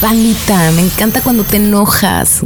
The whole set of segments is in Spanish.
Pandita, me encanta cuando te enojas.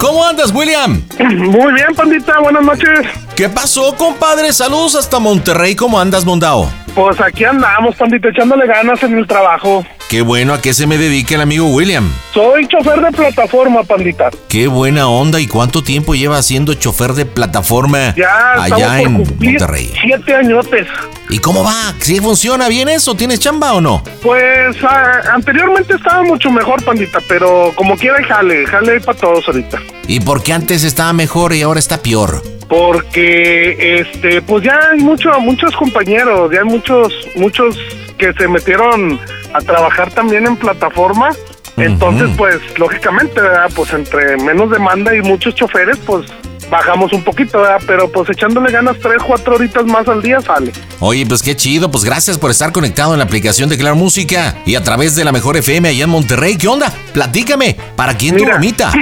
¿Cómo andas, William? Muy bien, pandita, buenas noches. ¿Qué pasó, compadre? Saludos hasta Monterrey. ¿Cómo andas, Mondao? Pues aquí andamos, pandita, echándole ganas en el trabajo. Qué bueno, ¿a qué se me dedica el amigo William? Soy chofer de plataforma, pandita. Qué buena onda. ¿Y cuánto tiempo lleva siendo chofer de plataforma Ya allá en Monterrey? Siete añotes. ¿Y cómo va? ¿Sí funciona bien eso? ¿Tienes chamba o no? Pues ah, anteriormente estaba mucho mejor, pandita, pero como quiera, jale, jale para todos ahorita. ¿Y por qué antes estaba mejor y ahora está peor? Porque, este, pues ya hay mucho, muchos compañeros, ya hay muchos, muchos que se metieron a trabajar también en plataforma. Entonces, pues, lógicamente, ¿verdad? Pues entre menos demanda y muchos choferes, pues bajamos un poquito, ¿verdad? Pero pues echándole ganas tres, cuatro horitas más al día sale. Oye, pues qué chido, pues gracias por estar conectado en la aplicación de Claro Música y a través de la mejor FM allá en Monterrey. ¿Qué onda? Platícame, ¿para quién tu bromita?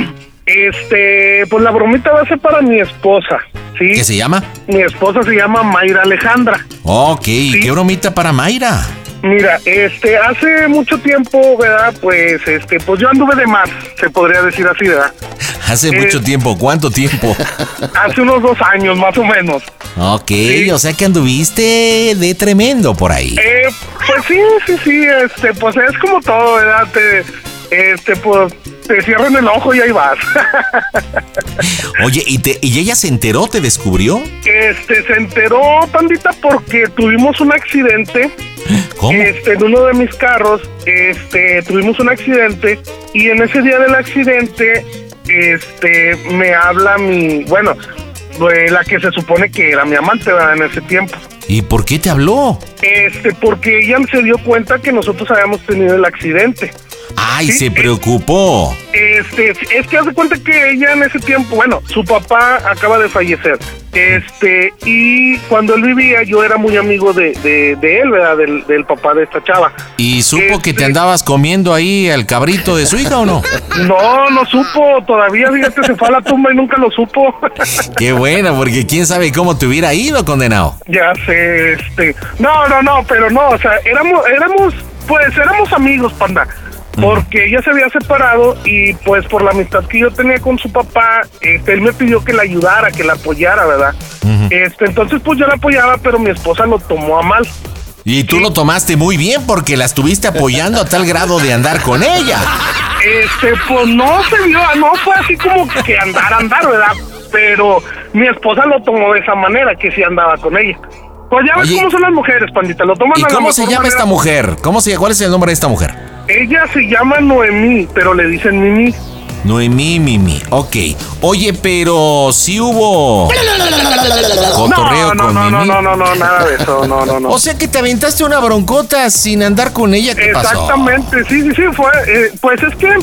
Este, pues la bromita va a ser para mi esposa, ¿sí? ¿Qué se llama? Mi esposa se llama Mayra Alejandra. Ok, ¿y ¿qué bromita para Mayra? Mira, este, hace mucho tiempo, ¿verdad? Pues, este, pues yo anduve de más, se podría decir así, ¿verdad? Hace Eh. mucho tiempo, ¿cuánto tiempo? Hace unos dos años, más o menos. Ok, o sea que anduviste de tremendo por ahí. Eh, pues sí, sí, sí, este, pues es como todo, ¿verdad? Te, este, pues, te cierran el ojo y ahí vas. Oye, ¿y, te, ¿y ella se enteró, te descubrió? este, se enteró, pandita, porque tuvimos un accidente. ¿Cómo? Este, en uno de mis carros, este, tuvimos un accidente y en ese día del accidente, este, me habla mi, bueno, eh, la que se supone que era mi amante, ¿verdad? En ese tiempo. ¿Y por qué te habló? Este, porque ella se dio cuenta que nosotros habíamos tenido el accidente. Ay, Sí, se preocupó. Este, es que hace cuenta que ella en ese tiempo, bueno, su papá acaba de fallecer. Este, y cuando él vivía, yo era muy amigo de, de, de él, ¿verdad? Del, del papá de esta chava. ¿Y supo que te Este- andabas comiendo ahí el cabrito de su hija o no? No, no supo, todavía, fíjate, se fue a la tumba y nunca lo supo. Qué buena, porque quién sabe cómo te hubiera ido, condenado. ya sé, este. No, no, no, pero no, o sea, éramos, éramos, pues éramos amigos, panda. Porque ella se había separado y pues por la amistad que yo tenía con su papá, este, él me pidió que la ayudara, que la apoyara, ¿verdad? Este, entonces pues yo la apoyaba, pero mi esposa lo tomó a mal. Y tú lo tomaste muy bien porque la estuviste apoyando a tal grado de andar con ella. Este, pues no se vio, no fue así como que andar, andar, ¿verdad? Pero mi esposa lo tomó de esa manera, que sí andaba con ella. Pues ya ves Oye. cómo son las mujeres, pandita, lo toman ¿Y a la cómo se llama manera. esta mujer? ¿Cómo se, ¿Cuál es el nombre de esta mujer? Ella se llama Noemí, pero le dicen Mimi. Noemí Mimi. Ok. Oye, pero sí hubo cotorreo No, no, con no, no, Mimi. no, no, no, nada de eso, no, no, no. O sea que te aventaste una broncota sin andar con ella. ¿Qué pasó? Exactamente, sí, sí, sí, fue, eh, pues es que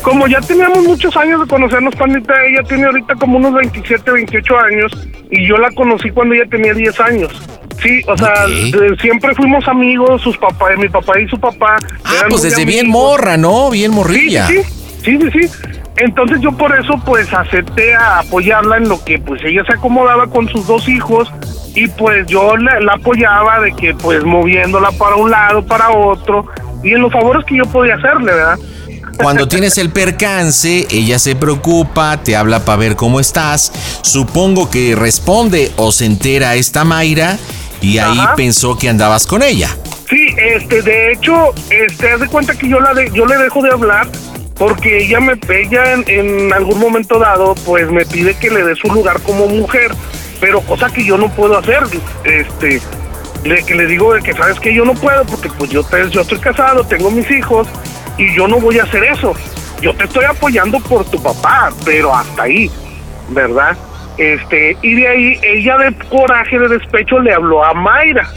como ya teníamos muchos años de conocernos, pandita, ella tiene ahorita como unos 27, 28 años y yo la conocí cuando ella tenía 10 años. Sí, o sea, de- siempre fuimos amigos, sus papás, mi papá y su papá. Ah, pues desde bien morra, ¿no? Bien Sí, morrilla. sí, sí, sí, sí. Entonces yo por eso pues acepté a apoyarla en lo que pues ella se acomodaba con sus dos hijos y pues yo la, la apoyaba de que pues moviéndola para un lado, para otro y en los favores que yo podía hacerle, ¿verdad? Cuando tienes el percance, ella se preocupa, te habla para ver cómo estás. Supongo que responde o se entera esta Mayra y ahí Ajá. pensó que andabas con ella. Sí, este, de hecho, este, haz de cuenta que yo la de, yo le dejo de hablar porque ella me, ella en, en algún momento dado, pues me pide que le dé su lugar como mujer, pero cosa que yo no puedo hacer, este, le, que le digo de que sabes que yo no puedo porque pues yo te, yo estoy casado, tengo mis hijos y yo no voy a hacer eso. Yo te estoy apoyando por tu papá, pero hasta ahí, ¿verdad? Este, y de ahí ella de coraje, de despecho le habló a Mayra.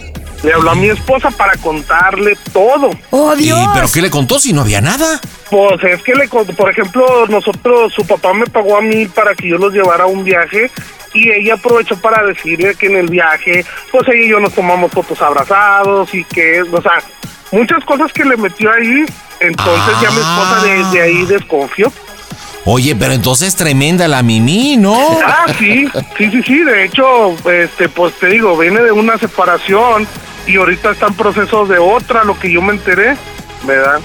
Le habló a mi esposa para contarle todo. ¡Oh, ¿Y, Dios! ¿Pero qué le contó si no había nada? Pues es que le, con- por ejemplo, nosotros, su papá me pagó a mí para que yo los llevara a un viaje y ella aprovechó para decirle que en el viaje, pues ella y yo nos tomamos fotos abrazados y que, o sea, muchas cosas que le metió ahí, entonces ya mi esposa de, de ahí desconfió. Oye, pero entonces tremenda la Mimi, ¿no? Ah, sí, sí, sí, sí, de hecho, este, pues te digo, viene de una separación y ahorita está en proceso de otra, lo que yo me enteré, ¿verdad?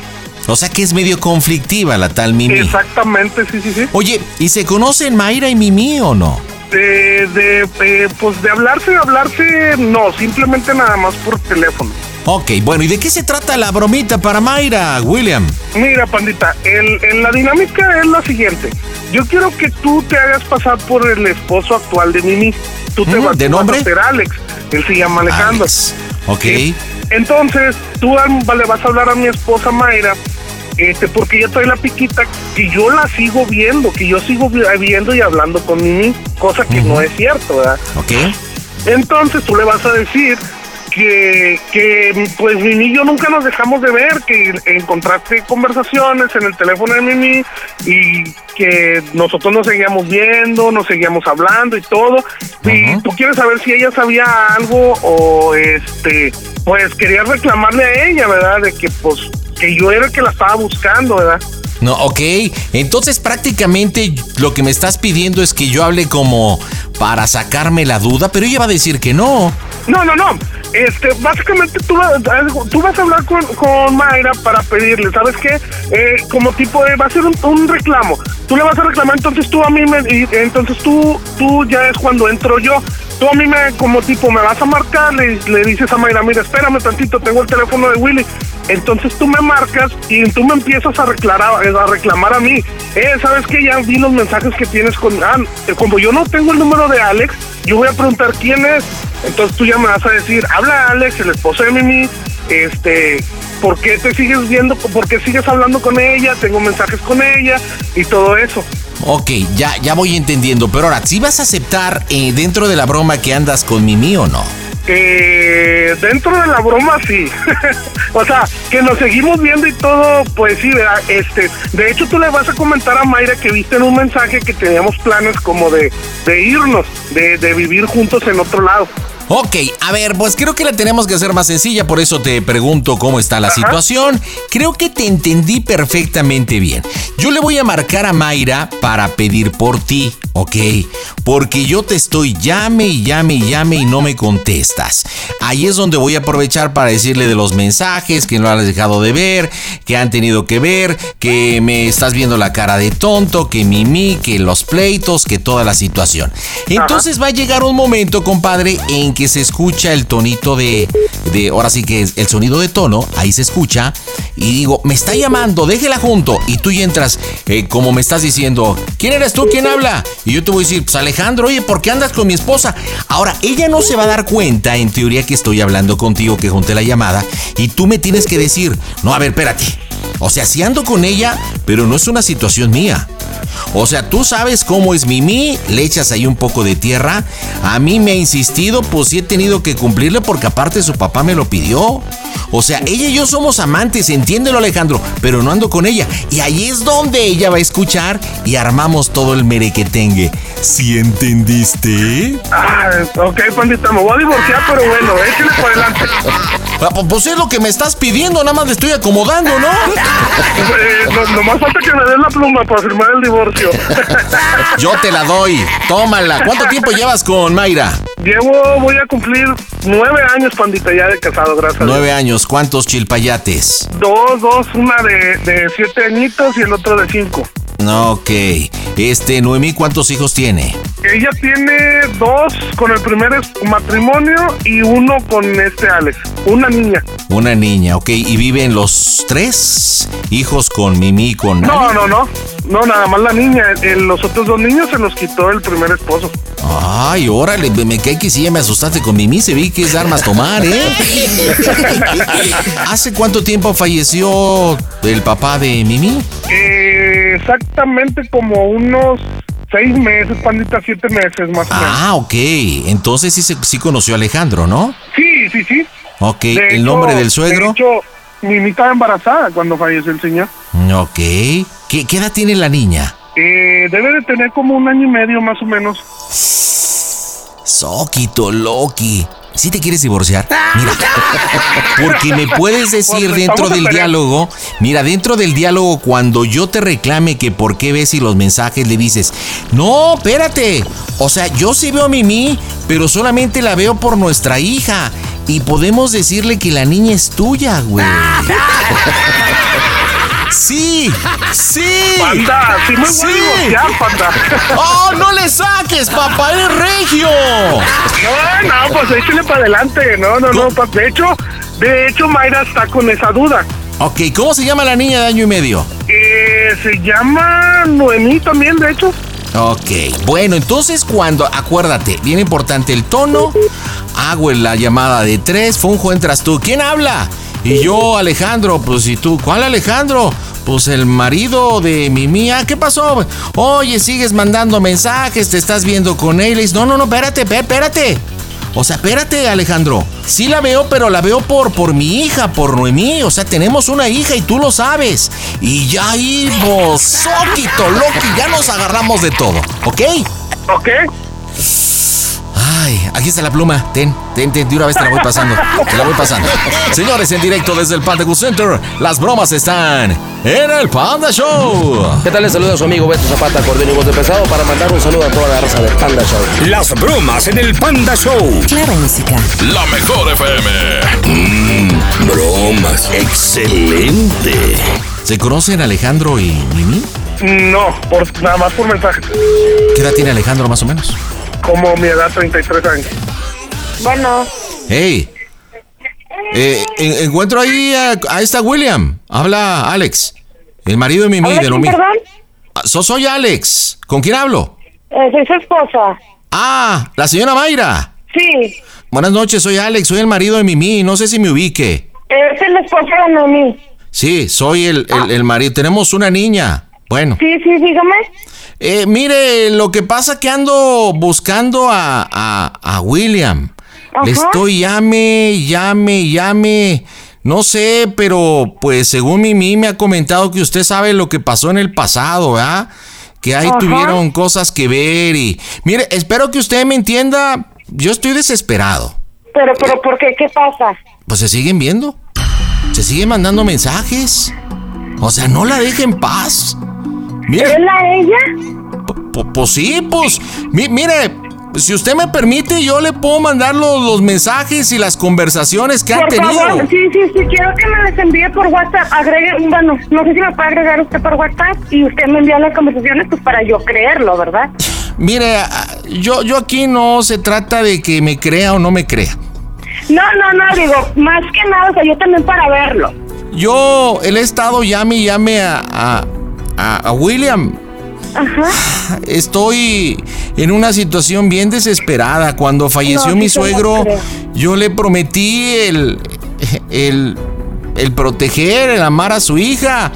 O sea que es medio conflictiva la tal Mimi. Exactamente, sí, sí, sí. Oye, ¿y se conocen Mayra y Mimi o no? De, de, eh, pues de hablarse, hablarse, no, simplemente nada más por teléfono. Ok, bueno, ¿y de qué se trata la bromita para Mayra, William? Mira, pandita, el, en la dinámica es la siguiente. Yo quiero que tú te hagas pasar por el esposo actual de Mimi. Tú te Mm, vas, ¿de vas nombre? a ser Alex. Él se llama Alejandro. Alex. Ok. ¿sí? Entonces, tú le vas a hablar a mi esposa Mayra, este, porque ella trae la piquita que yo la sigo viendo, que yo sigo vi- viendo y hablando con Mimi, cosa que no es cierto, ¿verdad? Ok. Entonces tú le vas a decir que, que pues Mimi y yo nunca nos dejamos de ver, que encontraste conversaciones en el teléfono de Mimi y que nosotros nos seguíamos viendo, nos seguíamos hablando y todo. Y tú quieres saber si ella sabía algo o este, pues querías reclamarle a ella, ¿verdad? De que pues que yo era el que la estaba buscando, ¿verdad? No, ok. Entonces prácticamente lo que me estás pidiendo es que yo hable como para sacarme la duda, pero ella va a decir que no. No, no, no. Este, básicamente tú, tú vas a hablar con, con Mayra para pedirle, ¿sabes qué? Eh, como tipo de, va a ser un, un reclamo. Tú le vas a reclamar, entonces tú a mí me, y, entonces tú, tú ya es cuando entro yo. Tú a mí me, como tipo, me vas a marcar, le, le dices a Mayra, mira, espérame tantito, tengo el teléfono de Willy. Entonces tú me marcas y tú me empiezas a reclamar, a reclamar a mí. Eh, ¿sabes qué? Ya vi los mensajes que tienes con... Ah, como yo no tengo el número de Alex, yo voy a preguntar quién es. Entonces tú ya me vas a decir, habla Alex, el esposo de Mimi, este, ¿por qué te sigues viendo? ¿Por qué sigues hablando con ella? Tengo mensajes con ella y todo eso. Ok, ya, ya voy entendiendo, pero ahora, ¿sí vas a aceptar eh, dentro de la broma que andas con Mimi o no? Eh, dentro de la broma sí. o sea, que nos seguimos viendo y todo, pues sí, ¿verdad? este, de hecho tú le vas a comentar a Mayra que viste en un mensaje que teníamos planes como de, de irnos, de, de vivir juntos en otro lado. Ok, a ver, pues creo que la tenemos que hacer más sencilla, por eso te pregunto cómo está la situación. Creo que te entendí perfectamente bien. Yo le voy a marcar a Mayra para pedir por ti, ¿ok? Porque yo te estoy llame y llame y llame y no me contestas. Ahí es donde voy a aprovechar para decirle de los mensajes que no has dejado de ver, que han tenido que ver, que me estás viendo la cara de tonto, que Mimi, que los pleitos, que toda la situación. Entonces va a llegar un momento, compadre, en que se escucha el tonito de, de, ahora sí que es el sonido de tono, ahí se escucha, y digo, me está llamando, déjela junto, y tú entras, eh, como me estás diciendo, ¿quién eres tú? ¿Quién habla? Y yo te voy a decir, pues Alejandro, oye, ¿por qué andas con mi esposa? Ahora, ella no se va a dar cuenta, en teoría, que estoy hablando contigo, que junté la llamada, y tú me tienes que decir, no, a ver, espérate. O sea, si ando con ella, pero no es una situación mía. O sea, tú sabes cómo es Mimi, le echas ahí un poco de tierra. A mí me ha insistido, pues sí he tenido que cumplirle porque aparte su papá me lo pidió. O sea, ella y yo somos amantes, entiéndelo Alejandro, pero no ando con ella. Y ahí es donde ella va a escuchar y armamos todo el merequetengue. ¿Sí entendiste? Ah, ok, pandita, me voy a divorciar, pero bueno, échale para adelante. Ah, Pues es lo que me estás pidiendo, nada más le estoy acomodando, ¿no? Eh, no, nomás falta que me des la pluma para firmar el divorcio. Yo te la doy, tómala. ¿Cuánto tiempo llevas con Mayra? Llevo, voy a cumplir nueve años, pandita, ya de casado, gracias. Nueve años, ¿cuántos chilpayates? Dos, dos, una de, de siete añitos y el otro de cinco. Ok. Este, Noemí, ¿cuántos hijos tiene? Ella tiene dos con el primer matrimonio y uno con este Alex. Una niña. Una niña, ok. ¿Y viven los tres hijos con Mimi y con No, no, no. No, nada más la niña. Los otros dos niños se los quitó el primer esposo. Ay, órale, me cae que sí, ya me asustaste con Mimi, se vi que es armas tomar, ¿eh? ¿Hace cuánto tiempo falleció el papá de Mimi? Eh, exactamente como unos seis meses, pandita, siete meses más o menos. Ah, ok. Entonces sí, se- sí conoció a Alejandro, ¿no? Sí, sí, sí. Ok, De ¿el hecho- nombre del suegro? De hecho, Mimi estaba embarazada cuando falleció el señor. Ok. ¿Qué, qué edad tiene la niña? Eh, debe de tener como un año y medio más o menos. Soquito Loki. ¿Sí te quieres divorciar? Mira, porque me puedes decir dentro del diálogo, mira, dentro del diálogo, cuando yo te reclame que por qué ves y los mensajes le dices, no, espérate, o sea, yo sí veo a Mimi, pero solamente la veo por nuestra hija. Y podemos decirle que la niña es tuya, güey. Sí, sí. Panda, sí me voy Sí. a divorciar, panda. ¡Oh, no le saques, papá! ¡Eres regio! No, no, pues échale para adelante. No, no, no. pues, de hecho, de hecho, Mayra está con esa duda. Ok, ¿cómo se llama la niña de año y medio? Eh, se llama Noemí también, de hecho. Ok, bueno, entonces cuando, acuérdate, bien importante el tono, hago la llamada de tres, Funjo, entras tú, ¿quién habla? Y yo, Alejandro, pues y tú, ¿cuál Alejandro? Pues el marido de mi mía, ¿qué pasó? Oye, sigues mandando mensajes, te estás viendo con él. No, no, no, espérate, espé- espérate. O sea, espérate, Alejandro. Sí la veo, pero la veo por, por mi hija, por Noemí. O sea, tenemos una hija y tú lo sabes. Y ya ahí, vos, Loki, ya nos agarramos de todo, ¿ok? ¿Ok? Ay, aquí está la pluma. Ten, ten, ten, de una vez te la voy pasando. Te la voy pasando. Señores, en directo desde el Panda Cool Center, las bromas están en el Panda Show. ¿Qué tal? Les saluda su amigo Beto Zapata, acordeón y voz de pesado, para mandar un saludo a toda la raza del Panda Show. Las bromas en el Panda Show. Claro, música. La mejor FM. Mmm, bromas. Excelente. ¿Se conocen Alejandro y Mimi? No, por, nada más por mensaje. ¿Qué edad tiene Alejandro más o menos? Como mi edad, 33 años. Bueno, Hey. Eh, en- encuentro ahí a, a esta William. Habla Alex. El marido de Mimi, ¿habla de Noemí. perdón? Ah, so- soy Alex. ¿Con quién hablo? Eh, soy su esposa. Ah, la señora Mayra. Sí, Buenas noches, soy Alex, soy el marido de Mimi, no sé si me ubique. es el esposo de Noemí. Sí, soy el, el- el marido. Tenemos una niña. Bueno, Sí, sí, dígame. Eh, mire, lo que pasa que ando buscando a, a, a William. Le estoy llame, llame, llame. No sé, pero pues según Mimi me ha comentado que usted sabe lo que pasó en el pasado, ¿verdad? Que ahí Ajá. tuvieron cosas que ver y... Mire, espero que usted me entienda. Yo estoy desesperado. Pero, pero, ¿por qué? ¿Qué pasa? Pues se siguen viendo. Se siguen mandando mensajes. O sea, no la deje en paz. ¿Es Mire, la ella? pues sí, pues. mi- mire, si usted me permite, yo le puedo mandar los, los mensajes y las conversaciones que han Por tenido. favor, sí, sí, sí, quiero que me las envíe por WhatsApp. Agregue, bueno, no sé si me puede agregar usted por WhatsApp y usted me envía las conversaciones pues para yo creerlo, ¿verdad? Mire, ah, yo, yo aquí no se trata de que me crea o no me crea. No, no, no, digo, más que nada, o sea, yo también para verlo. Yo, el estado llame y llame a, a, a- a William. Ajá. Estoy en una situación bien desesperada. Cuando falleció No, mi suegro, yo le prometí el, el, el proteger, el amar a su hija.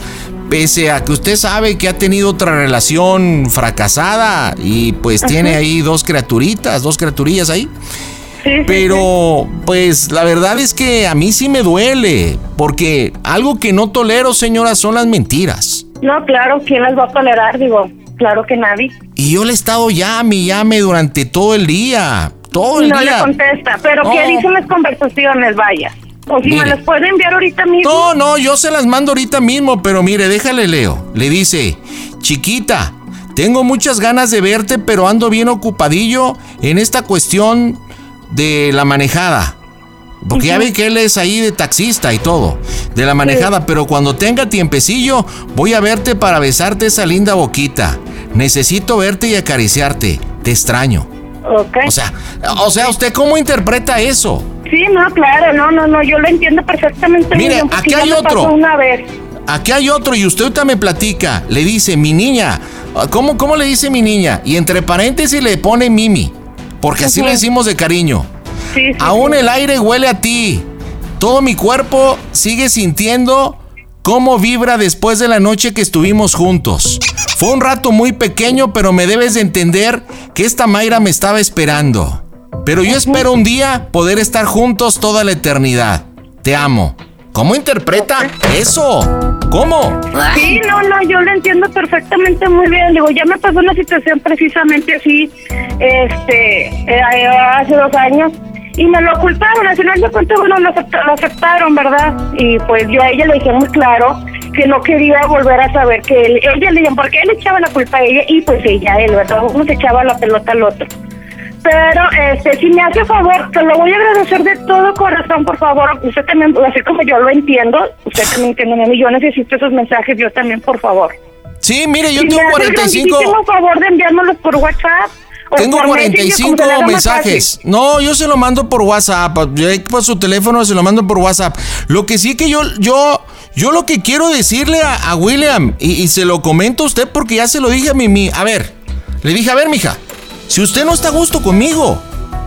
Pese a que usted sabe que ha tenido otra relación fracasada y pues tiene ahí dos criaturitas, dos criaturillas ahí. Sí, sí, Pero pues la verdad es que a mí sí me duele, porque algo que no tolero, señora, son las mentiras. No, claro, ¿quién las va a tolerar? Digo, claro que nadie. Y yo le he estado llame y llame durante todo el día. Todo el no le día. contesta, pero ¿qué No. dicen las conversaciones? Vaya. O si Mire. me las puede enviar ahorita mismo. No, no, yo se las mando ahorita mismo, pero mire, déjale leo. Le dice, chiquita, tengo muchas ganas de verte, pero ando bien ocupadillo en esta cuestión de la manejada. Porque ya ve que él es ahí de taxista y todo, de la manejada, pero cuando tenga tiempecillo, voy a verte para besarte esa linda boquita. Necesito verte y acariciarte. te extraño. Ok. O sea, o sea, ¿usted cómo interpreta eso? Sí, no, claro, no, no, no, yo lo entiendo perfectamente. Mire, bien, porque aquí hay otro. Una vez. Aquí hay otro y usted ahorita me platica. Le dice, mi niña. ¿Cómo, cómo le dice mi niña? Y entre paréntesis le pone Mimi. Porque así Ujú. le decimos de cariño. Sí, sí, Aún sí. el aire huele a ti. Todo mi cuerpo sigue sintiendo cómo vibra después de la noche que estuvimos juntos. Fue un rato muy pequeño, pero me debes de entender que esta Mayra me estaba esperando. Pero yo espero un día poder estar juntos toda la eternidad. Te amo. ¿Cómo interpreta eso? ¿Cómo? Sí, no, no, yo lo entiendo perfectamente muy bien. Digo, ya me pasó una situación precisamente así, este, eh, hace dos años, y me lo ocultaron. Al final de cuentas, bueno, lo, acepta- lo aceptaron, ¿verdad? Y pues yo a ella le dije muy claro que no quería volver a saber que él, ella le dijo, porque él echaba la culpa a ella y pues ella él, ¿verdad? Uno se echaba la pelota al otro. Pero, este, si me hace favor, te lo voy a agradecer de todo corazón, por favor. Usted también, así como yo lo entiendo, usted también entiende, y yo necesito esos mensajes, yo también, por favor. Sí, mire, yo Si tengo me hace el 45. grandísimo favor de enviármelos por WhatsApp. Tengo por Messenger, 45 como se le haga más mensajes. No, yo se lo mando por WhatsApp. Yo por su teléfono se lo mando por WhatsApp. Lo que sí que yo, yo, yo lo que quiero decirle a, a William, y, y se lo comento a usted porque ya se lo dije a Mimi. A ver, le dije, a ver, mija, si usted no está a gusto conmigo,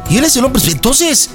y él es el hombre, pues entonces,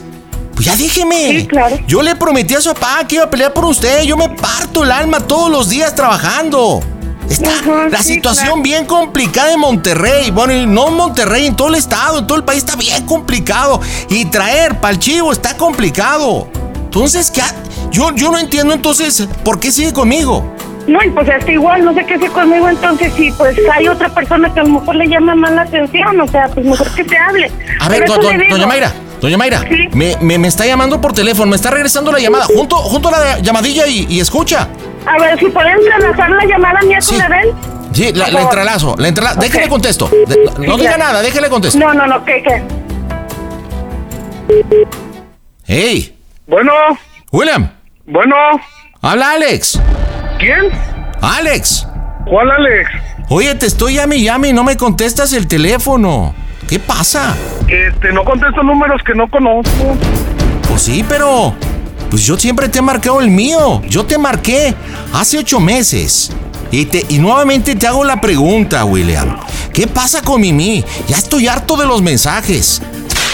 pues ya déjeme. Sí, claro. Yo le prometí a su papá que iba a pelear por usted. Yo me parto el alma todos los días trabajando. Está Ajá, la sí, situación claro. bien complicada en Monterrey. Bueno, y no en Monterrey, en todo el estado, en todo el país está bien complicado. Y traer para el chivo está complicado. Entonces, ¿qué? ha- Yo, yo no entiendo entonces por qué sigue conmigo. No, y pues este igual, no sé qué hace conmigo, entonces si pues hay otra persona que a lo mejor le llama más la atención, o sea, pues mejor que se hable. A ver, do- do- doña Mayra, doña Mayra, Sí. me, me- me está llamando por teléfono, me está regresando la llamada. Junto, junto a la llamadilla y, y escucha. A ver, si pueden entrelazar la llamada mía Sí. con. Sí, la, la entrelazo, la entrelazo. Ok. Déjele contesto. De- no diga ya. nada, déjele contesto. No, no, no, ¿qué, qué? Hey, Bueno, William, bueno, habla Alex. ¿quién? Alex. ¿Cuál Alex? Oye, te estoy llame y llame y no me contestas el teléfono. ¿Qué pasa? Este, no contesto números que no conozco. Pues sí, pero. Pues yo siempre te he marcado el mío. Yo te marqué hace ocho meses. Y, te, y nuevamente te hago la pregunta, William. ¿Qué pasa con Mimi? Ya estoy harto de los mensajes.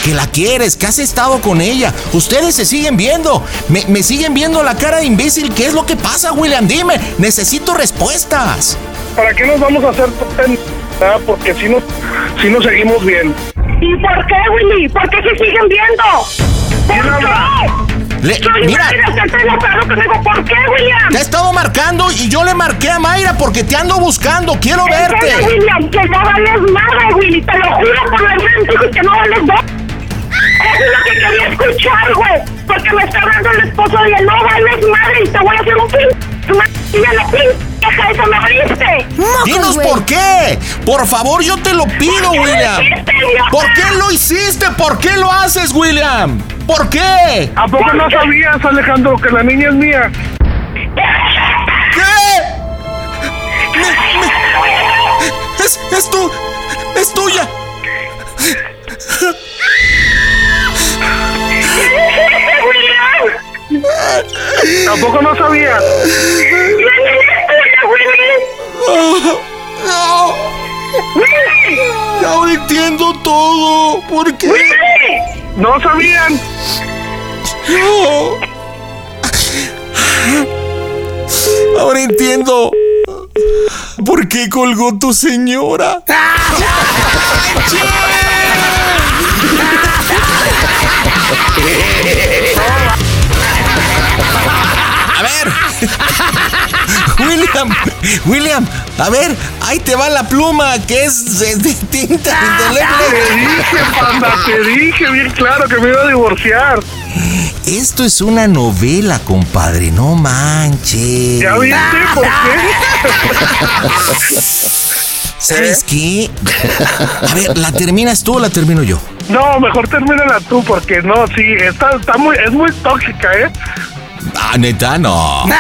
Que la quieres, que has estado con ella. Ustedes se siguen viendo. Me, me siguen viendo la cara de imbécil. ¿Qué es lo que pasa, William? Dime. Necesito respuestas. ¿Para qué nos vamos a hacer ah, Porque si no, si no seguimos bien. ¿Y por qué, Willy? ¿Por qué se siguen viendo? ¿Quién ¿Por qué? Le- Soy mira. Mayra, conmigo. ¿Por qué, William? Te he estado marcando y yo le marqué a Mayra porque te ando buscando. Quiero ¿En serio, verte. William, que no vales nada, Willy, te lo juro por la mente que no vales nada. Eso es lo que quería escuchar, güey. Porque me está hablando el esposo de él, no vales madre y te voy a hacer un pin. Y a la pinche me abriste. Dinos güey. por qué. Por favor, yo te lo pido, qué lo William. hiciste? ¿Por qué lo hiciste? ¿Por qué lo haces, William? ¿Por qué? ¿A poco no sabías, Alejandro, que la niña es mía? ¿Qué? Me- me- Es, es tu, es tuya. William, ¿A poco no. No, Willy, ahora entiendo todo. ¿Por qué? Willy. ¿No sabían? No. Ahora entiendo. ¿Por qué colgó tu señora? Ver. William, William, a ver, ahí te va la pluma que es de, tinta Te dije, panda, te dije bien claro que me iba a divorciar. Esto es una novela, compadre, no manches. ¿Ya viste por qué? ¿Sabes qué? A ver, ¿la terminas tú o la termino yo? No, mejor termínala tú, porque no, sí, está, está muy, es muy tóxica, ¿eh? Ah, neta, no.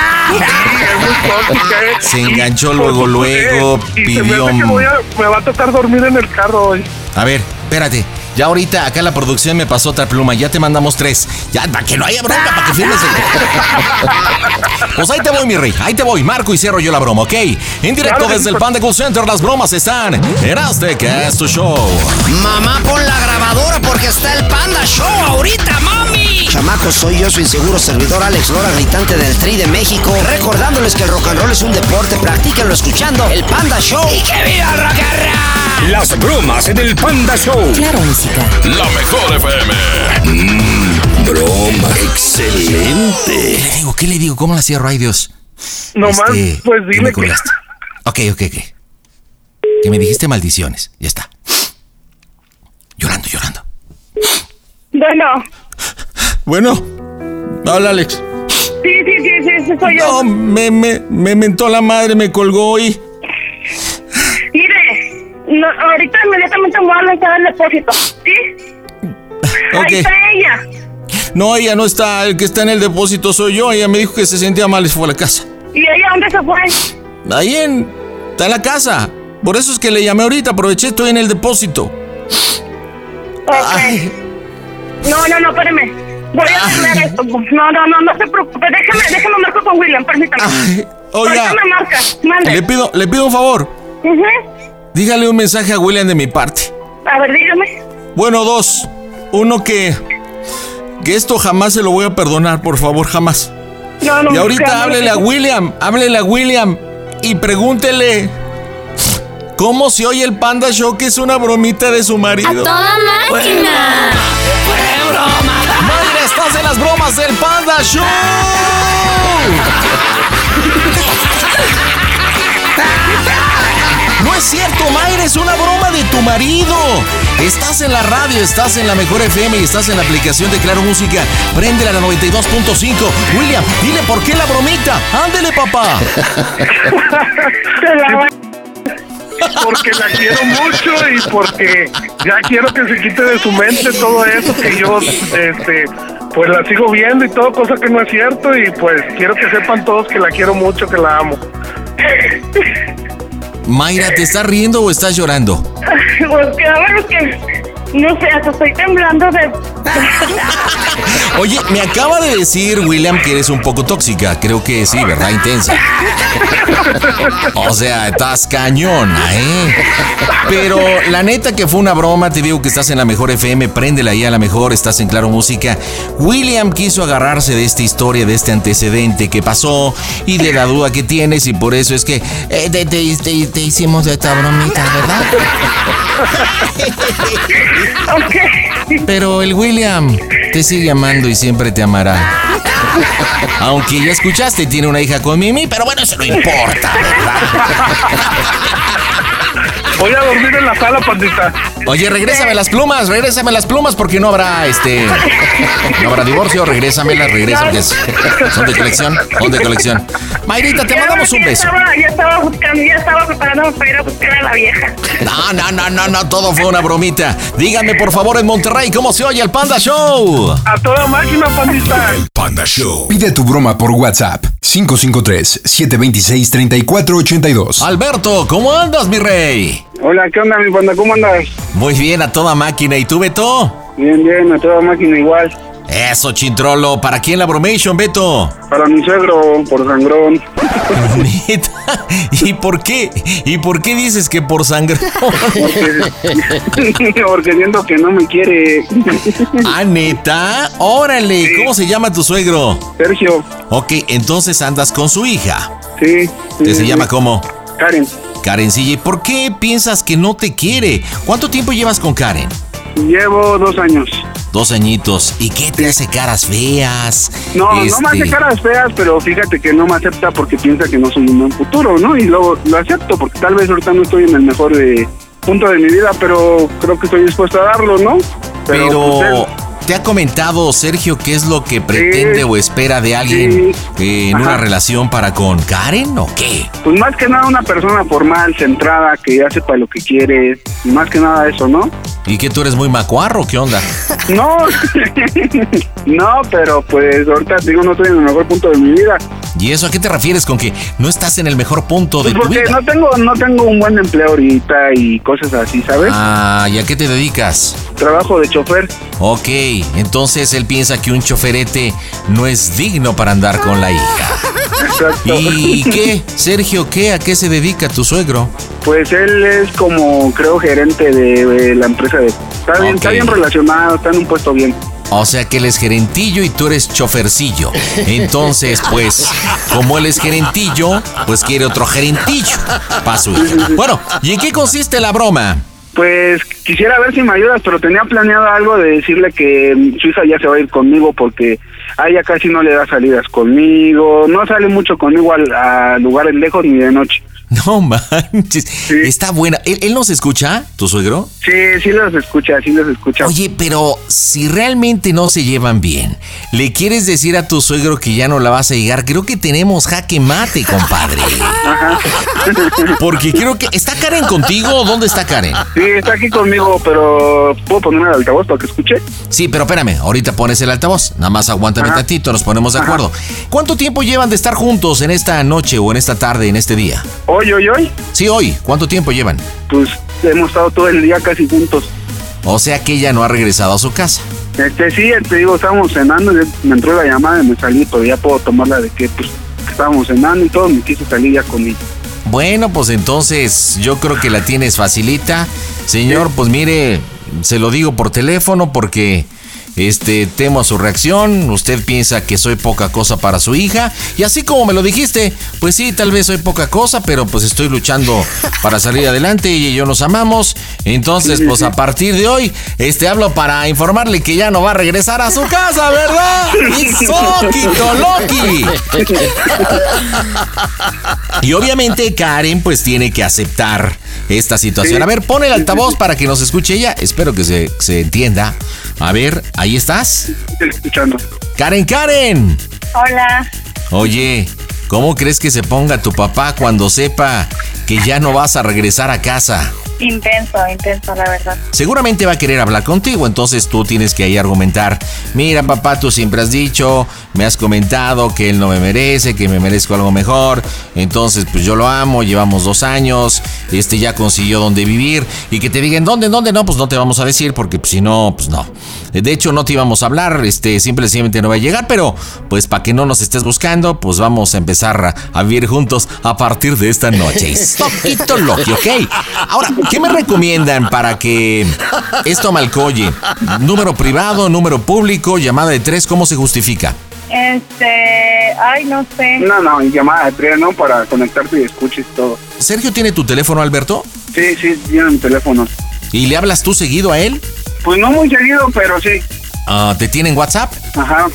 Se enganchó luego, luego, pidió me va a tocar dormir en el carro hoy. A ver, espérate. Ya ahorita acá la producción me pasó otra pluma. Ya te mandamos tres. Ya, para que no haya bronca, para que firmes el... Pues ahí te voy, mi rey. Ahí te voy. Marco y cierro yo la broma, ¿ok? En directo desde el Panda Cool Center, las bromas están en Azteca, es tu show. Mamá, pon la grabadora porque está el Panda Show ahorita, mami. Chamacos, soy yo, su inseguro servidor Alex Lora, gritante del Tri de México. Recordándoles que el rock and roll es un deporte, practíquenlo escuchando el Panda Show. ¡Y que viva el rock and roll! Las bromas en el Panda Show. Claro, música. La mejor FM. Mmm, broma. Excelente. ¿Qué le digo? ¿Qué le digo? ¿Cómo la cierro? Ay, Dios. Nomás, Este, pues ya dile me que... Ok, ok, ok. Que me dijiste maldiciones. Ya está. Llorando, llorando. Bueno, Bueno, habla Alex. sí, sí, sí, sí, sí, soy yo. No, me, me, me mentó la madre, me colgó y... No, ahorita inmediatamente me voy a lanzar el depósito, ¿sí? Ok. Ahí está ella. No, ella no está. El que está en el depósito soy yo. Ella me dijo que se sentía mal y se fue a la casa. ¿Y ella dónde se fue? Ahí en... Está en la casa. Por eso es que le llamé ahorita. Aproveché, estoy en el depósito. Ok. Ay. No, no, no, espérame. Voy a arreglar esto. No, no, no, no se preocupe. Déjame, déjame marco con William, permítame. Ay, oiga. Ahorita me marca, mande. Le pido, le pido un favor. Ujú. Dígale un mensaje a William de mi parte. A ver, dígame. Bueno, dos. Uno que... Que esto jamás se lo voy a perdonar, por favor, jamás. No, no. Y ahorita háblele a William, háblele a William y pregúntele cómo se oye el Panda Show que es una bromita de su marido. ¡Toda máquina! Mayra, estás en las bromas del Panda Show. Es cierto, Mayra, es una broma de tu marido. Estás en la radio, estás en la mejor FM y estás en la aplicación de Claro Música. Préndela a la 92.5. William, dile por qué la bromita. Ándele, papá. Porque la quiero mucho y porque ya quiero que se quite de su mente todo eso que yo este pues la sigo viendo y todo cosa que no es cierto y pues quiero que sepan todos que la quiero mucho, que la amo. Mayra, ¿te estás riendo o estás llorando? Pues a ver, que. No sé, hasta estoy temblando de. Oye, me acaba de decir William que eres un poco tóxica. Creo que sí, ¿verdad? Intensa. O sea, estás cañona, ¿eh? Pero la neta que fue una broma, te digo que estás en la mejor FM, préndela ahí a la mejor, estás en Claro Música. William quiso agarrarse de esta historia, de este antecedente que pasó y de la duda que tienes y por eso es que eh, te, te- te- te hicimos esta bromita, ¿verdad? Pero el William te sigue amando y siempre te amará. Aunque ya escuchaste, tiene una hija con Mimi, pero bueno, eso no importa, ¿verdad? Voy a dormir en la sala, pandita. Oye, regrésame las plumas, regrésame las plumas porque no habrá este. No habrá divorcio, regrésamelas, regrésamelas. Son de colección, son de colección. Mayrita, te Ya, mandamos un ya beso. Estaba, ya estaba buscando, ya estaba preparándome para ir a buscar a la vieja. No, no, no, no, no, todo fue una bromita. Díganme por favor en Monterrey cómo se oye el Panda Show. A toda máquina, pandita. Panda Show. Pide tu broma por WhatsApp 553-726-3482. Alberto, ¿cómo andas, mi rey? Hola, ¿qué onda, mi panda? ¿Cómo andas? Muy bien, a toda máquina. ¿Y tú, Beto? Bien, bien, a toda máquina igual. Eso, Chintrolo. ¿Para quién la bromation, Beto? Para mi suegro, por sangrón. Neta. ¿Y por qué? ¿Y por qué dices que por sangre? Porque, porque siento que no me quiere. ah, neta. Órale. ¿Cómo se llama tu suegro? Sergio, Ok, entonces andas con su hija. sí. ¿Que sí, se sí. llama cómo? Karen. Karencilla. ¿Y por qué piensas que no te quiere? ¿Cuánto tiempo llevas con Karen? Llevo dos años. Dos añitos. ¿Y qué te hace caras feas? No, no me Este, hace caras feas, pero fíjate que no me acepta porque piensa que no soy un buen futuro, ¿no? Y luego lo acepto porque tal vez ahorita no estoy en el mejor eh, punto de mi vida, pero creo que estoy dispuesto a darlo, ¿no? Pero, pues, ¿te ha comentado Sergio qué es lo que pretende o espera de alguien Sí. eh, en Ajá. una relación para con Karen o qué? Pues más que nada una persona formal, centrada, que ya sepa lo que quiere, más que nada eso, ¿no? ¿Y que tú eres muy macuarro? ¿Qué onda? No, no, pero pues ahorita digo, no estoy en el mejor punto de mi vida. ¿Y eso a qué te refieres con que no estás en el mejor punto de Pues tu porque vida? no tengo, no tengo un buen empleo ahorita y cosas así, ¿sabes? Ah, ¿y a qué te dedicas? Trabajo de chofer. Ok, entonces él piensa que un choferete no es digno para andar con la hija. Exacto. ¿Y qué? Sergio, ¿qué? ¿A qué se dedica tu suegro? Pues él es como, creo, gerente de, de la empresa de... Está bien, está bien relacionado, está en un puesto bien. O sea que él es gerentillo y tú eres chofercillo. Entonces, pues, como él es gerentillo, pues quiere otro gerentillo para su hija. Bueno, ¿y en qué consiste la broma? Pues quisiera ver si me ayudas, pero tenía planeado algo de decirle que mm, su hija ya se va a ir conmigo porque a ella casi no le da salidas conmigo, no sale mucho conmigo al- a lugares lejos ni de noche. No manches. Está buena. ¿Él, él nos escucha, tu suegro? Sí, sí los escucha, sí los escucha. Oye, pero si realmente no se llevan bien, ¿le quieres decir a tu suegro que ya no la vas a llegar? Creo que tenemos jaque mate, compadre. Ajá. Porque creo que... ¿Está Karen contigo? ¿Dónde está Karen? Sí, está aquí conmigo, pero ¿puedo poner el altavoz para que escuche? Sí, pero espérame, ahorita pones el altavoz. Nada más aguántame Ajá. tantito, nos ponemos de Ajá. acuerdo. ¿Cuánto tiempo llevan de estar juntos en esta noche o en esta tarde, en este día? Hoy, hoy, hoy, Sí, hoy. ¿Cuánto tiempo llevan? pues hemos estado todo el día casi juntos. O sea que ella no ha regresado a su casa. Este, sí, te digo, estábamos cenando, y me entró la llamada y me salí, pero ya puedo tomarla de que, pues, estábamos cenando y todo, me quise salir ya con ella. Bueno, pues entonces yo creo que la tienes facilita. Señor, pues mire, se lo digo por teléfono porque este temo a su reacción. Usted piensa que soy poca cosa para su hija. Y así como me lo dijiste, pues sí, tal vez soy poca cosa, pero pues estoy luchando para salir adelante y yo nos amamos. Entonces, pues a partir de hoy, este hablo para informarle que ya no va a regresar a su casa, ¿verdad? ¡Isoquito Loki! Y obviamente Karen pues tiene que aceptar esta situación. A ver, pon el altavoz para que nos escuche ella. Espero que se, se entienda. A ver, ahí estás. Estoy escuchando. Karen, Karen. Hola. Oye, ¿cómo crees que se ponga tu papá cuando sepa que ya no vas a regresar a casa? Intenso, intenso, la verdad. Seguramente va a querer hablar contigo, entonces tú tienes que ahí argumentar, mira papá, tú siempre has dicho, me has comentado que él no me merece, que me merezco algo mejor, entonces pues yo lo amo, llevamos dos años, este ya consiguió dónde vivir, y que te digan, ¿dónde, dónde? No, pues no te vamos a decir, porque pues, si no, pues no. De hecho, no te íbamos a hablar, este, simplemente no va a llegar, pero pues para que no nos estés buscando, pues vamos a empezar a, a vivir juntos a partir de esta noche. Poquito Loki, ¿ok? Ahora, ¿qué me recomiendan para que esto malcolle? ¿Número privado, número público, llamada de tres? ¿Cómo se justifica? Este, ay, no sé. No, no, llamada de tres, ¿no? Para conectarte y escuches todo. ¿Sergio tiene tu teléfono, Alberto? Sí, sí, tiene mi teléfono. ¿Y le hablas tú seguido a él? Pues no muy seguido, pero sí. Ah, ¿Te tiene en WhatsApp? Ajá.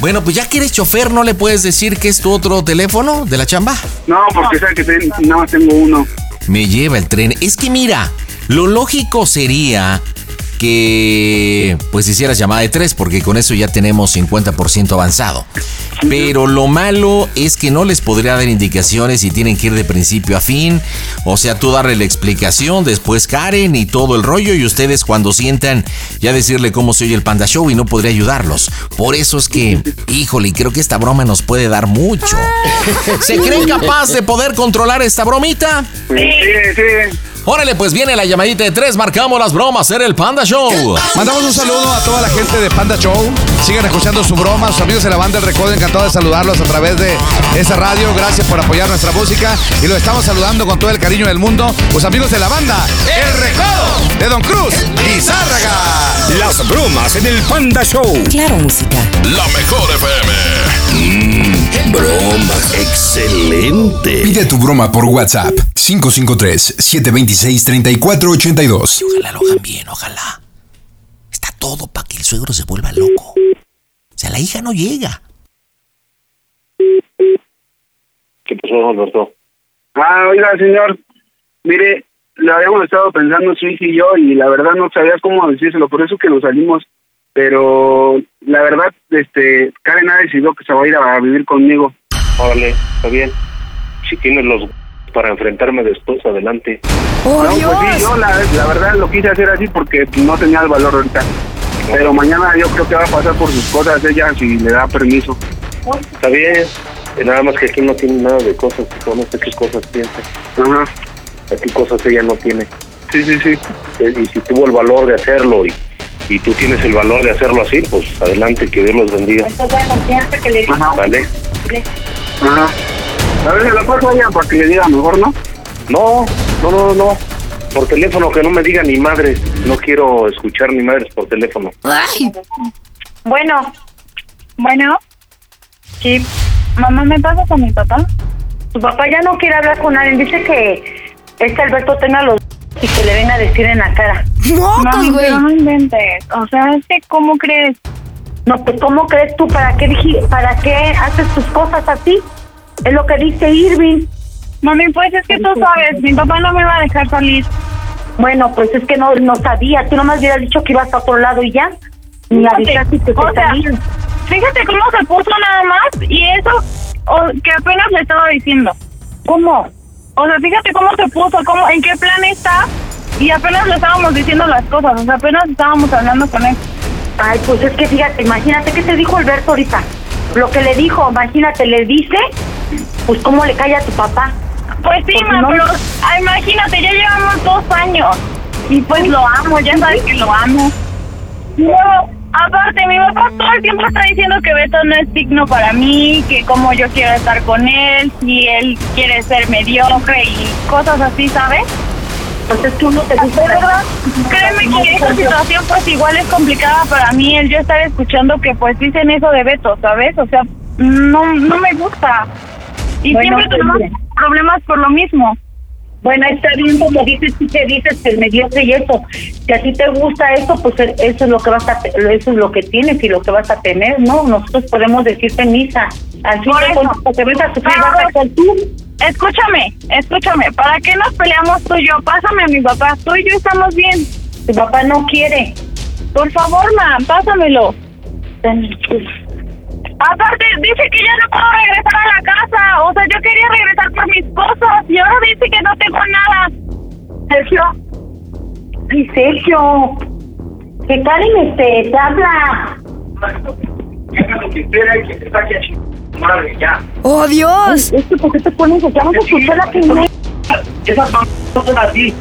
Bueno, pues ya que eres chofer, ¿no le puedes decir que es tu otro teléfono de la chamba? No, porque sabe que ten- nada más tengo uno. Me lleva el tren. Es que mira, lo lógico sería que pues hicieras llamada de tres, porque con eso ya tenemos 50% avanzado. Pero lo malo es que no les podría dar indicaciones y tienen que ir de principio a fin. O sea, tú darle la explicación, después Karen y todo el rollo, y ustedes cuando sientan ya decirle cómo se oye el Panda Show y no podría ayudarlos. Por eso es que, híjole, creo que esta broma nos puede dar mucho. ¿Se creen capaz de poder controlar esta bromita? Sí, sí. Órale, pues viene la llamadita de tres, marcamos las bromas en el Panda Show. Mandamos un saludo a toda la gente de Panda Show. Sigan escuchando su broma. Sus amigos de la banda El Recodo, encantado de saludarlos a través de esa radio. Gracias por apoyar nuestra música. Y los estamos saludando con todo el cariño del mundo. Los amigos de la banda El Recodo de Don Cruz y Zárraga. Las bromas en el Panda Show. Claro, música. La mejor FM. Mmm, bromas. Excelente. Pide tu broma por WhatsApp 553-726-3482. Ojalá lo hagan bien, ojalá. Está todo para que el suegro se vuelva loco. O sea, la hija no llega. ¿Qué pasó, Alberto? Ah, oiga, señor. Mire, lo habíamos estado pensando su hija y yo y la verdad no sabía cómo decírselo, por eso que nos salimos. Pero la verdad, este, Karen ha decidido que se va a ir a vivir conmigo. Órale, está bien. Si tienes los para enfrentarme después, adelante. ¡Oh, no, Dios! pues sí, yo la, la verdad lo quise hacer así porque no tenía el valor ahorita. Pero mañana yo creo que va a pasar por sus cosas ella si le da permiso. Está bien. Nada más que aquí no tiene nada de cosas, no sé qué cosas piensa. Ajá. Aquí cosas ella no tiene. Sí, sí, sí. Y si tuvo el valor de hacerlo y, y tú tienes el valor de hacerlo así, pues adelante, que Dios los bendiga. Confianza que le di. ¿Vale? Ajá. A ver, se la paso a ella para que le diga mejor, ¿no? No, no, no, no. Por teléfono, que no me diga ni madres. No quiero escuchar ni madres por teléfono. Ay, Bueno. Bueno. Sí. Mamá, ¿me pasas con mi papá? Tu papá ya no quiere hablar con nadie. Dice que este Alberto tenga los y que le venga a decir en la cara. Mami, güey. pero no inventes. O sea, es que, ¿cómo crees? No, pues, ¿cómo crees tú? ¿Para qué, ¿Para qué haces tus cosas así? Es lo que dice Irving. Mami, pues es que tú sabes, mi papá no me va a dejar salir. Bueno, pues es que no, no sabía. Tú nomás hubieras dicho que ibas a otro lado y ya. Ni avisaste que o sea. Fíjate cómo se puso nada más y eso o, que apenas le estaba diciendo. ¿Cómo? O sea, fíjate cómo se puso, cómo, en qué plan está y apenas le estábamos diciendo las cosas, o sea, apenas estábamos hablando con él. Ay, pues es que fíjate, imagínate qué te dijo Alberto ahorita. Lo que le dijo, imagínate, le dice, pues cómo le cae a tu papá. Pues sí, ma, no- pero ah, imagínate, ya llevamos dos años y pues lo amo, ya sabes que lo amo. Luego, aparte, mi papá todo el tiempo está diciendo que Beto no es digno para mí, que como yo quiero estar con él, si él quiere ser mediocre y cosas así, ¿sabes? Entonces tú no te gusta. Verdad, créeme que esa situación pues igual es complicada para mí, el yo estar escuchando que pues dicen eso de Beto, ¿sabes? O sea, no, no me gusta. Y Bueno, siempre pues, tenemos. Problemas por lo mismo. Bueno, está bien como dices, tú que dices que es mediocre y eso. Si a ti te gusta eso, pues eso es lo que vas a, eso es lo que tienes y lo que vas a tener, ¿no? Nosotros podemos decirte misa. Así Por que te ves a sufrir vas a tú. Escúchame, escúchame, ¿para qué nos peleamos tú y yo? Pásame a mi papá, tú y yo estamos bien. Tu papá no quiere. Por favor, ma, pásamelo. Aparte, dice que ya no puedo regresar a la casa. O sea, yo quería regresar por mis cosas y ahora dice que no tengo nada. Sergio. Ay, Sergio. Que Karen este, te habla. lo que quiera y que te saque a madre, ya. ¡Oh, Dios! Es que, ¿por qué te pones ya Vamos a escuchar la primera. Esas mamás no son así.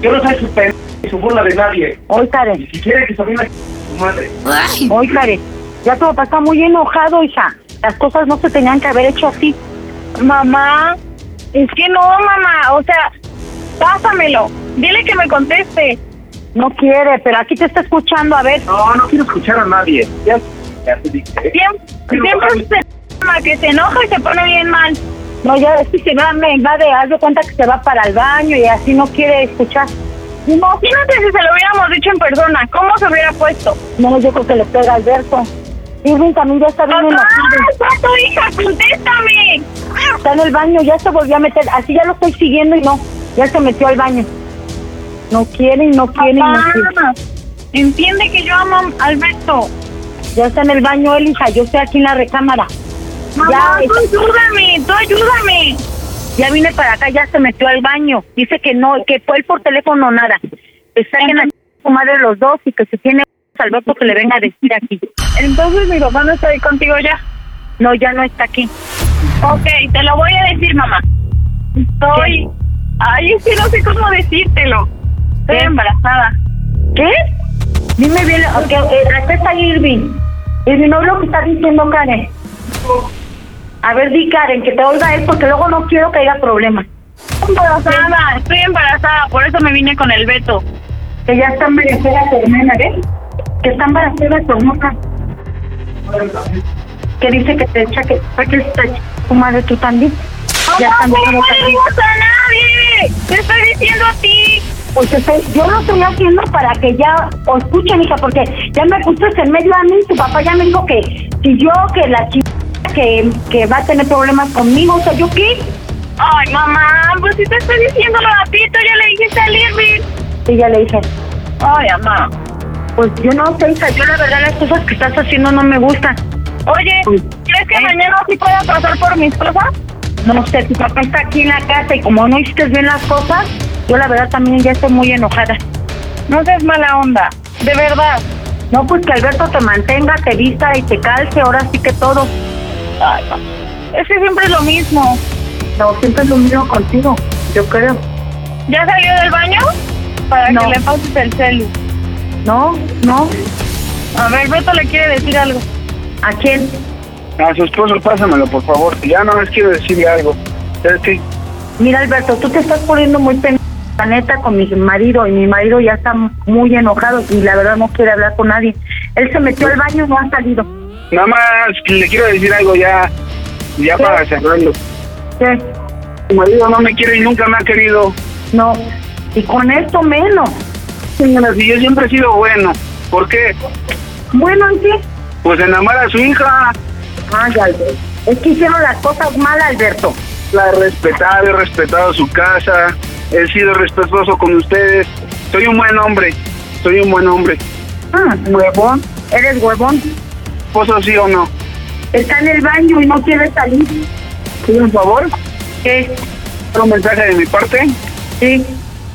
Yo no soy su ni su burla de nadie. Hoy, Karen. Si quiere que se venga su madre. Ay, Hoy, Karen. Ya tu papá está muy enojado, hija. Las cosas no se tenían que haber hecho así. Mamá, es que no, mamá. O sea, pásamelo. Dile que me conteste. No quiere, pero aquí te está escuchando. A ver. No, no quiero escuchar a nadie. Ya, ya te dije. Siempre, siempre mamá, que se enoja y se pone bien mal. No, ya es que se va, me va de, haz de cuenta que se va para el baño y así no quiere escuchar. Imagínate si se lo hubiéramos dicho en persona. ¿Cómo se hubiera puesto? No, yo creo que le pega a Alberto. Irving también ya está bien enojado. ¡Soy tu hija! ¡Contéstame! Está en el baño, ya se volvió a meter. Así ya lo estoy siguiendo y no. Ya se metió al baño. No quiere y no quiere y no quiere. Entiende que yo amo a Alberto. Ya está en el baño él, hija. Yo estoy aquí en la recámara. Mamá, Ya, tú ayúdame, tú ayúdame. ya vine para acá, ya se metió al baño. Dice que no, que fue él por teléfono nada. Que saquen a su madre los dos y que si tiene Alberto que le venga a decir aquí. Entonces mi papá no está ahí contigo ya. No, ya no está aquí. Ok, te lo voy a decir, mamá. Estoy... Ay, es que no sé cómo decírtelo. Estoy ¿Qué? embarazada. ¿Qué? Dime bien, ok, eh, acá está Irving. Irving, no es lo que está diciendo Karen. A ver, di Karen, que te oiga él, porque luego no quiero que haya problemas. Estoy embarazada, estoy embarazada, por eso me vine con el Beto. Que ya está embarazada tu hermana, ¿ves? Que está embarazada tu hermana. Que dice que te echa que, que está tu madre tú también. Ya está ¡Mamá, no también. gusta a nadie! ¡Te estoy diciendo a ti! Pues estoy- yo lo estoy haciendo para que ya o escuchen, hija, porque ya me pusiste en medio a mí. Tu papá ya me dijo que si yo, que la chica que, que va a tener problemas conmigo, o sea, ¿yo qué? Ay, mamá, pues si te estoy diciendo a ti, tú ya le dijiste al Irving. Y ya le dije, Ay, mamá. Pues yo no sé, hija, yo la verdad las cosas que estás haciendo no me gustan. Oye, ¿crees que ¿Eh? mañana sí pueda pasar por mis cosas? No sé, tu papá está aquí en la casa y como no hiciste bien las cosas, yo la verdad también ya estoy muy enojada. No seas mala onda, de verdad. No, pues que Alberto te mantenga, te vista y te calce, ahora sí que todo. Ay. Es que siempre es lo mismo. No, siempre es lo mismo contigo, yo creo. ¿Ya salió del baño? Para No. que le pases el celu. No, no. A ver, Beto le quiere decir algo. ¿A quién? A su esposo, pásamelo, por favor. Ya no les quiero decirle algo. ¿Sabes qué? Mira, Alberto, tú te estás poniendo muy pendiente, la neta, con mi marido. Y mi marido ya está muy enojado y la verdad no quiere hablar con nadie. Él se metió al baño y no ha salido. Nada más le quiero decir algo ya, ya ¿Qué? para cerrarlo. ¿Qué? Mi marido no me quiere y nunca me ha querido. No. Y con esto menos. Señora, si yo siempre he sido bueno. ¿Por qué? Bueno, ¿en qué? Pues enamora a su hija. Ay, Alberto. Es que hicieron las cosas mal, Alberto. La he respetado, he respetado su casa. He sido respetuoso con ustedes. Soy un buen hombre. Soy un buen hombre. Ah, huevón. Eres huevón. ¿Esposo sí o no? Está en el baño y no quiere salir. ¿Sí, un favor? ¿Qué? ¿Un mensaje de mi parte? Sí.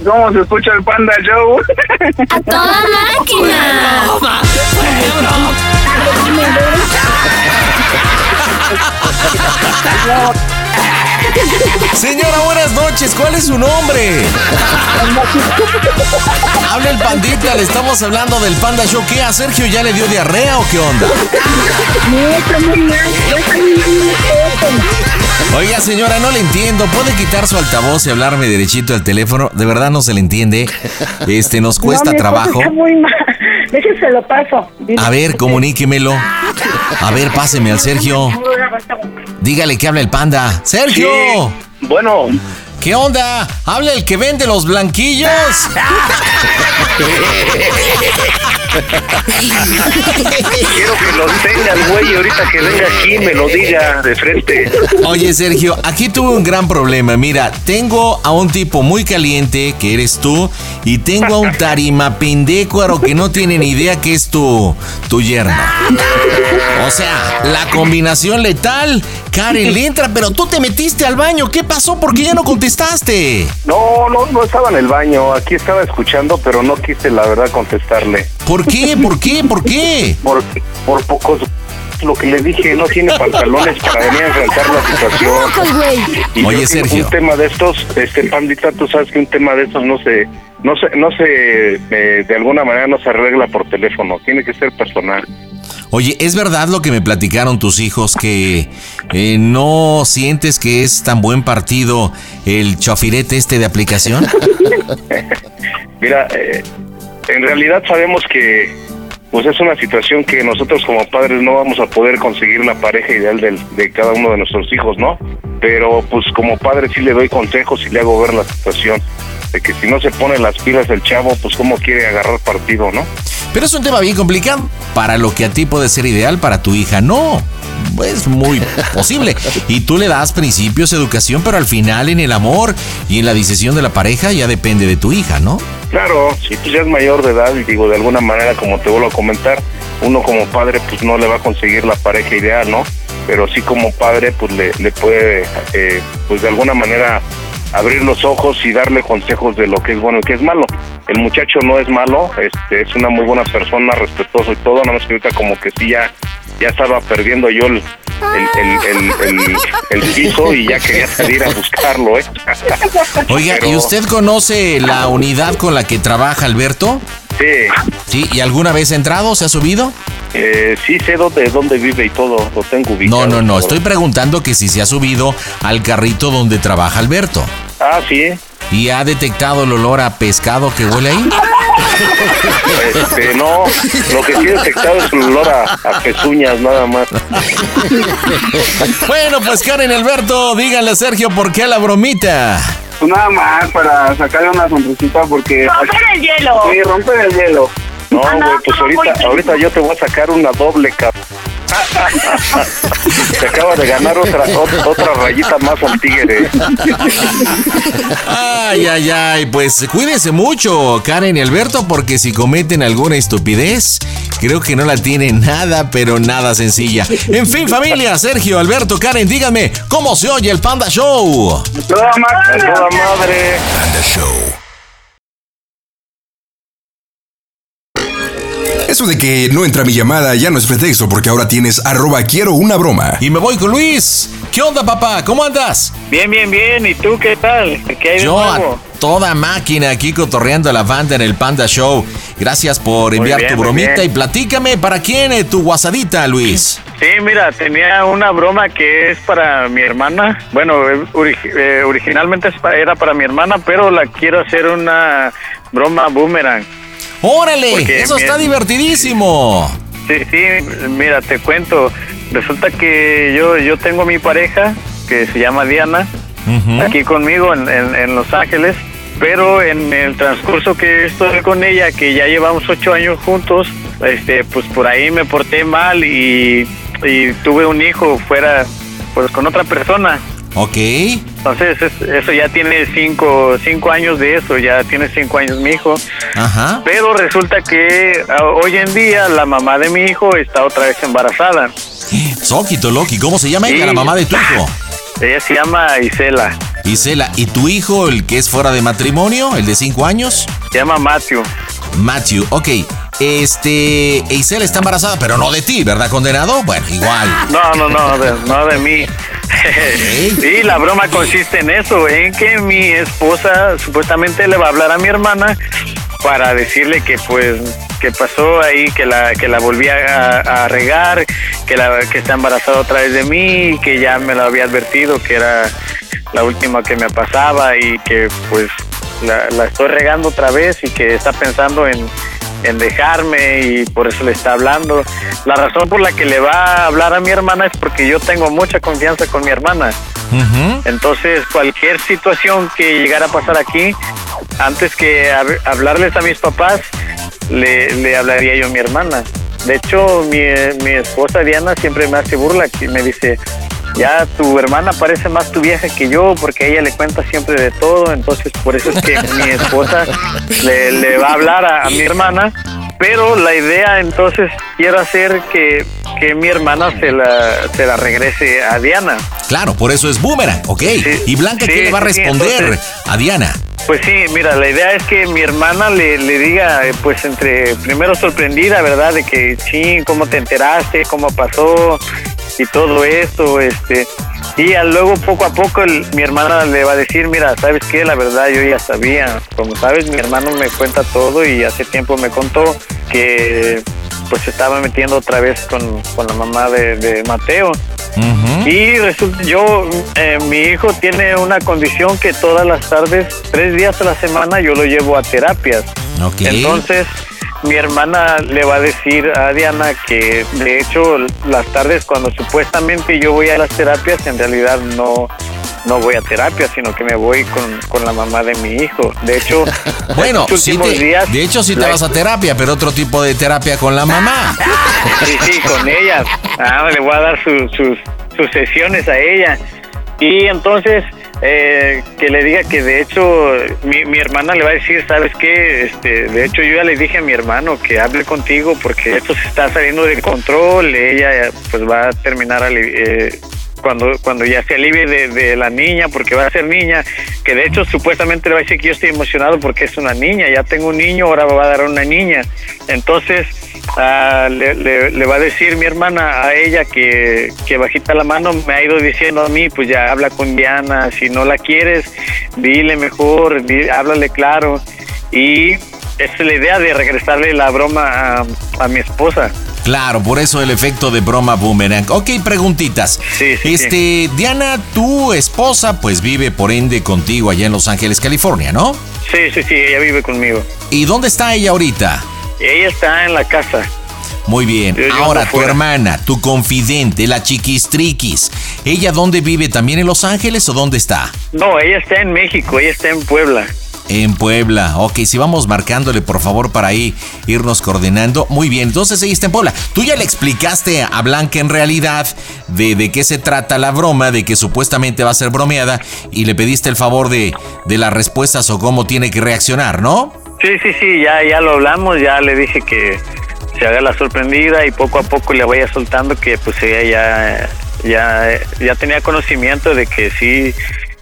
¿Cómo se escucha el Panda Show? ¡A toda máquina! Señora, buenas noches. ¿Cuál es su nombre? Habla el pandita, le estamos hablando del Panda Show. ¿Qué? ¿A Sergio ya le dio diarrea o qué onda? Oiga, señora, no le entiendo. ¿Puede quitar su altavoz y hablarme derechito al teléfono? De verdad no se le entiende. Este, nos cuesta No, trabajo. Está muy mal. Déjese lo paso. Dile. A ver, comuníquemelo. A ver, páseme al Sergio. Dígale que habla el panda. ¡Sergio! Bueno, ¿Qué onda? ¿Habla el que vende los blanquillos? quiero que lo tenga el güey ahorita que venga aquí me lo diga de frente. Oye, Sergio, aquí tuve un gran problema. Mira, tengo a un tipo muy caliente, que eres tú, y tengo a un tarima pendécuaro que no tiene ni idea que es tu, tu yerno. O sea, la combinación letal. Karen le entra, pero tú te metiste al baño. ¿Qué pasó? ¿Por qué ya no contestaste? No, no, no estaba en el baño. Aquí estaba escuchando, pero no quise la verdad contestarle. ¿Por qué? ¿Por qué? ¿Por qué? Por, por pocos. Lo que le dije, no tiene pantalones para venir a enfrentar la situación. Y Oye, yo, Sergio. Un tema de estos, este pandita, tú sabes que un tema de estos no se, no se, no se, eh, de alguna manera no se arregla por teléfono. Tiene que ser personal. Oye, ¿es verdad lo que me platicaron tus hijos que eh, no sientes que es tan buen partido el chofirete este de aplicación? Mira, eh, en realidad sabemos que pues es una situación que nosotros como padres no vamos a poder conseguir la pareja ideal del- de cada uno de nuestros hijos, ¿no? Pero pues como padre sí le doy consejos y le hago ver la situación de que si no se pone las pilas el chavo, pues cómo quiere agarrar partido, ¿no? Pero es un tema bien complicado. Para lo que a ti puede ser ideal, para tu hija no. Es muy posible. Y tú le das principios, educación, pero al final en el amor y en la decisión de la pareja ya depende de tu hija, ¿no? Claro, si tú ya es mayor de edad y digo de alguna manera como te vuelvo a comentar, uno como padre pues no le va a conseguir la pareja ideal, ¿no? Pero sí como padre pues le, le puede eh, pues de alguna manera abrir los ojos y darle consejos de lo que es bueno y que es malo. El muchacho no es malo, este es una muy buena persona, respetuoso y todo, nada más que ahorita como que sí ya ya estaba perdiendo yo el el, el, el, el- piso y ya quería salir a buscarlo, ¿eh? Oiga, ¿y usted conoce la unidad con la que trabaja Alberto? Sí, Sí, ¿y alguna vez ha entrado? ¿Se ha subido? eh, sí sé dónde, dónde vive y todo, lo tengo ubicado. No, no, no. Estoy preguntando que si se ha subido al carrito donde trabaja Alberto. Ah, sí. ¿Y ha detectado el olor a pescado que huele ahí? Este, no, lo que sí he detectado es el olor a, a pezuñas, nada más. Bueno, pues Karen Alberto, díganle a Sergio por qué la bromita. Pues nada más para sacarle una sonrisita porque... Romper el hielo. Sí, romper el hielo. No, Ah, no, güey, pues no, ahorita, ahorita yo te voy a sacar una doble cap. Te acaba de ganar otra, otra, rayita más al tigre. Ay, ay, ay, pues cuídense mucho, Karen y Alberto, porque si cometen alguna estupidez, creo que no la tienen nada, pero nada sencilla. En fin, familia, Sergio, Alberto, Karen, díganme, ¿cómo se oye el Panda Show? Toda toda madre. Panda Show. Eso de que no entra mi llamada ya no es pretexto porque ahora tienes arroba quiero una broma. Y me voy con Luis. ¿Qué onda, papá? ¿Cómo andas? Bien, bien, bien. ¿Y tú qué tal? ¿Qué hay de Yo nuevo? a toda máquina aquí cotorreando a la banda en el Panda Show. Gracias por enviar bien, tu bromita y platícame para quién es tu guasadita, Luis. Sí, mira, tenía una broma que es para mi hermana. Bueno, eh, ori- eh, originalmente era para mi hermana, pero la quiero hacer una broma boomerang. ¡Órale! Porque Eso está divertidísimo. Sí, sí, mira, te cuento. Resulta que yo, yo tengo mi pareja, que se llama Diana, aquí conmigo en, en- en Los Ángeles, pero en el transcurso que estoy con ella, que ya llevamos ocho años juntos, este, pues por ahí me porté mal y, y tuve un hijo fuera, pues con otra persona. Ok. Entonces es- eso ya tiene cinco, cinco años de eso, ya tiene cinco años mi hijo. Ajá. Pero resulta que ah, hoy en día la mamá de mi hijo está otra vez embarazada. Soquito Loki, ¿cómo se llama ella, la mamá de tu hijo? Ella se llama Isela. Isela, ¿y tu hijo, el que es fuera de matrimonio, el de cinco años? Se llama Matthew. Matthew, ok. Este, Isela está embarazada, pero no de ti, ¿verdad, condenado? Bueno, igual. No, no, no, de, no de mí. y la broma consiste en eso, en que mi esposa supuestamente le va a hablar a mi hermana para decirle que pues que pasó ahí, que la que la volví a, regar, que la que está embarazada otra vez de mí, que ya me lo había advertido que era la última que me pasaba y que pues la, la estoy regando otra vez y que está pensando en, en dejarme y por eso le está hablando. La razón por la que le va a hablar a mi hermana es porque yo tengo mucha confianza con mi hermana. Entonces, cualquier situación que llegara a pasar aquí, antes que hab- hablarles a mis papás, le, le hablaría yo a mi hermana. De hecho, mi, mi esposa Diana siempre me hace burla y me dice, ya tu hermana parece más tu vieja que yo porque ella le cuenta siempre de todo, entonces por eso es que mi esposa le, le va a hablar a, a mi hermana, pero la idea entonces quiero hacer que, que mi hermana se la, se la regrese a Diana. Claro, por eso es boomerang, ok. ¿Y Blanca sí, qué le va a sí, responder entonces- a Diana? Pues sí, mira, la idea es que mi hermana le, le diga, eh, pues entre primero sorprendida, ¿verdad? De que, sí, ¿cómo te enteraste? ¿Cómo pasó? Y todo esto, este. Y a luego, poco a poco, el- mi hermana le va a decir, mira, ¿sabes qué? La verdad, yo ya sabía. Como sabes, mi hermano me cuenta todo y hace tiempo me contó que, pues, se estaba metiendo otra vez con, con la mamá de, de Mateo. Y resulta, yo, eh, mi hijo tiene una condición que todas las tardes, tres días a la semana, yo lo llevo a terapias. Ok. Entonces, mi hermana le va a decir a Diana que, de hecho, las tardes cuando supuestamente yo voy a las terapias, en realidad no, no voy a terapia, sino que me voy con, con la mamá de mi hijo. De hecho, Bueno, sí te- días, de hecho sí te la- vas a terapia, pero otro tipo de terapia con la mamá. Sí, sí, con ella. Ah, le voy a dar su- sus, sus sesiones a ella. Y entonces, eh, que le diga que de hecho mi, mi hermana le va a decir, ¿sabes qué? Este, de hecho, yo ya le dije a mi hermano que hable contigo porque esto se está saliendo de control. Ella pues va a terminar eh, cuando, cuando ya se alivie de, de la niña, porque va a ser niña, que de hecho supuestamente le va a decir que yo estoy emocionado porque es una niña, ya tengo un niño, ahora va a dar una niña. Entonces, ah, le, le- le va a decir mi hermana a ella que, que bajita la mano me ha ido diciendo a mí, pues ya habla con Diana, si no la quieres, dile mejor, di- háblale claro. Y es la idea de regresarle la broma a, a mi esposa. Claro, por eso el efecto de broma boomerang. Ok, preguntitas. este, Diana, tu esposa, pues vive por ende contigo allá en Los Ángeles, California, ¿no? Sí, sí, sí, ella vive conmigo. ¿Y dónde está ella ahorita? Ella está en la casa. Muy bien. Yo- Ahora, tu fuera. hermana, tu confidente, la chiquistriquis. ¿Ella dónde vive? ¿También en Los Ángeles o dónde está? No, ella está en México, ella está en Puebla. En Puebla. Ok, si vamos marcándole, por favor, para ahí irnos coordinando. Muy bien, entonces está en Puebla. Tú ya le explicaste a Blanca en realidad de, de qué se trata la broma, de que supuestamente va a ser bromeada, y le pediste el favor de, de las respuestas o cómo tiene que reaccionar, ¿no? Sí, sí, sí, ya, ya lo hablamos, ya le dije que se haga la sorprendida y poco a poco le vaya soltando que pues ella ya, ya, ya tenía conocimiento de que sí,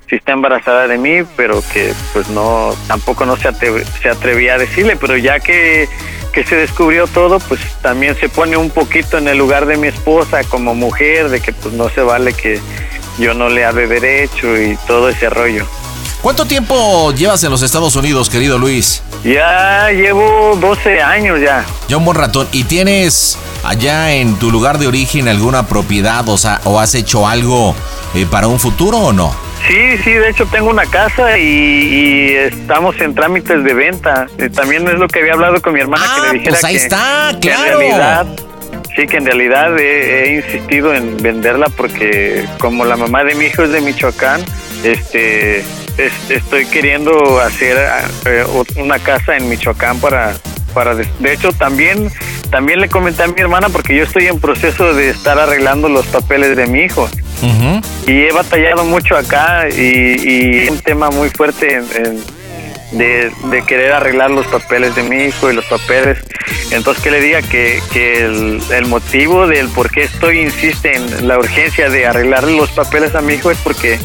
sí está embarazada de mí, pero que pues no, tampoco no se, atre- se atrevía a decirle, pero ya que, que se descubrió todo, pues también se pone un poquito en el lugar de mi esposa como mujer, de que pues no se vale que yo no le hable derecho y todo ese rollo. ¿Cuánto tiempo llevas en los Estados Unidos, querido Luis? Ya llevo 12 años ya. Ya un buen ratón. ¿Y tienes allá en tu lugar de origen alguna propiedad o, sea, o has hecho algo eh, para un futuro o no? Sí, sí, de hecho tengo una casa y, y estamos en trámites de venta. Eh, también es lo que había hablado con mi hermana que le dijera pues ahí que, está, que en claro. realidad sí que en realidad he, he insistido en venderla porque como la mamá de mi hijo es de Michoacán, este es- estoy queriendo hacer eh, una casa en Michoacán para para de, de hecho también también le comenté a mi hermana porque yo estoy en proceso de estar arreglando los papeles de mi hijo y he batallado mucho acá y, y un tema muy fuerte en- en- de, de querer arreglar los papeles de mi hijo y los papeles. Entonces que le diga que, que el, el motivo del por qué estoy insiste en la urgencia de arreglarle los papeles a mi hijo es porque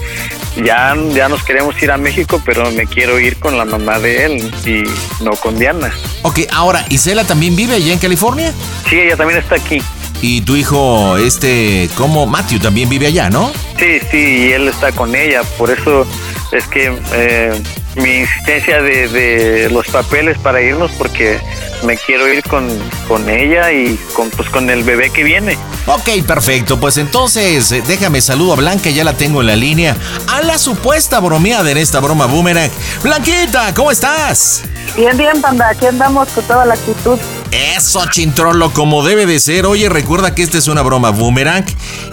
ya, ya nos queremos ir a México, pero me quiero ir con la mamá de él y no con Diana. Ok, ahora, ¿Isela también vive allá en California? Sí, ella también está aquí. Y tu hijo, este, como Matthew, también vive allá, ¿no? Sí, sí, y él está con ella, por eso es que eh, mi insistencia de, de los papeles para irnos, porque me quiero ir con, con ella y con, pues, con el bebé que viene. Ok, perfecto. Pues entonces, eh, déjame saludo a Blanca, ya la tengo en la línea. A la supuesta bromeada en esta broma boomerang. Blanquita, ¿cómo estás? Bien, bien, panda, aquí andamos con toda la actitud. Eso, chintrolo, como debe de ser. Oye, recuerda que esta es una broma boomerang.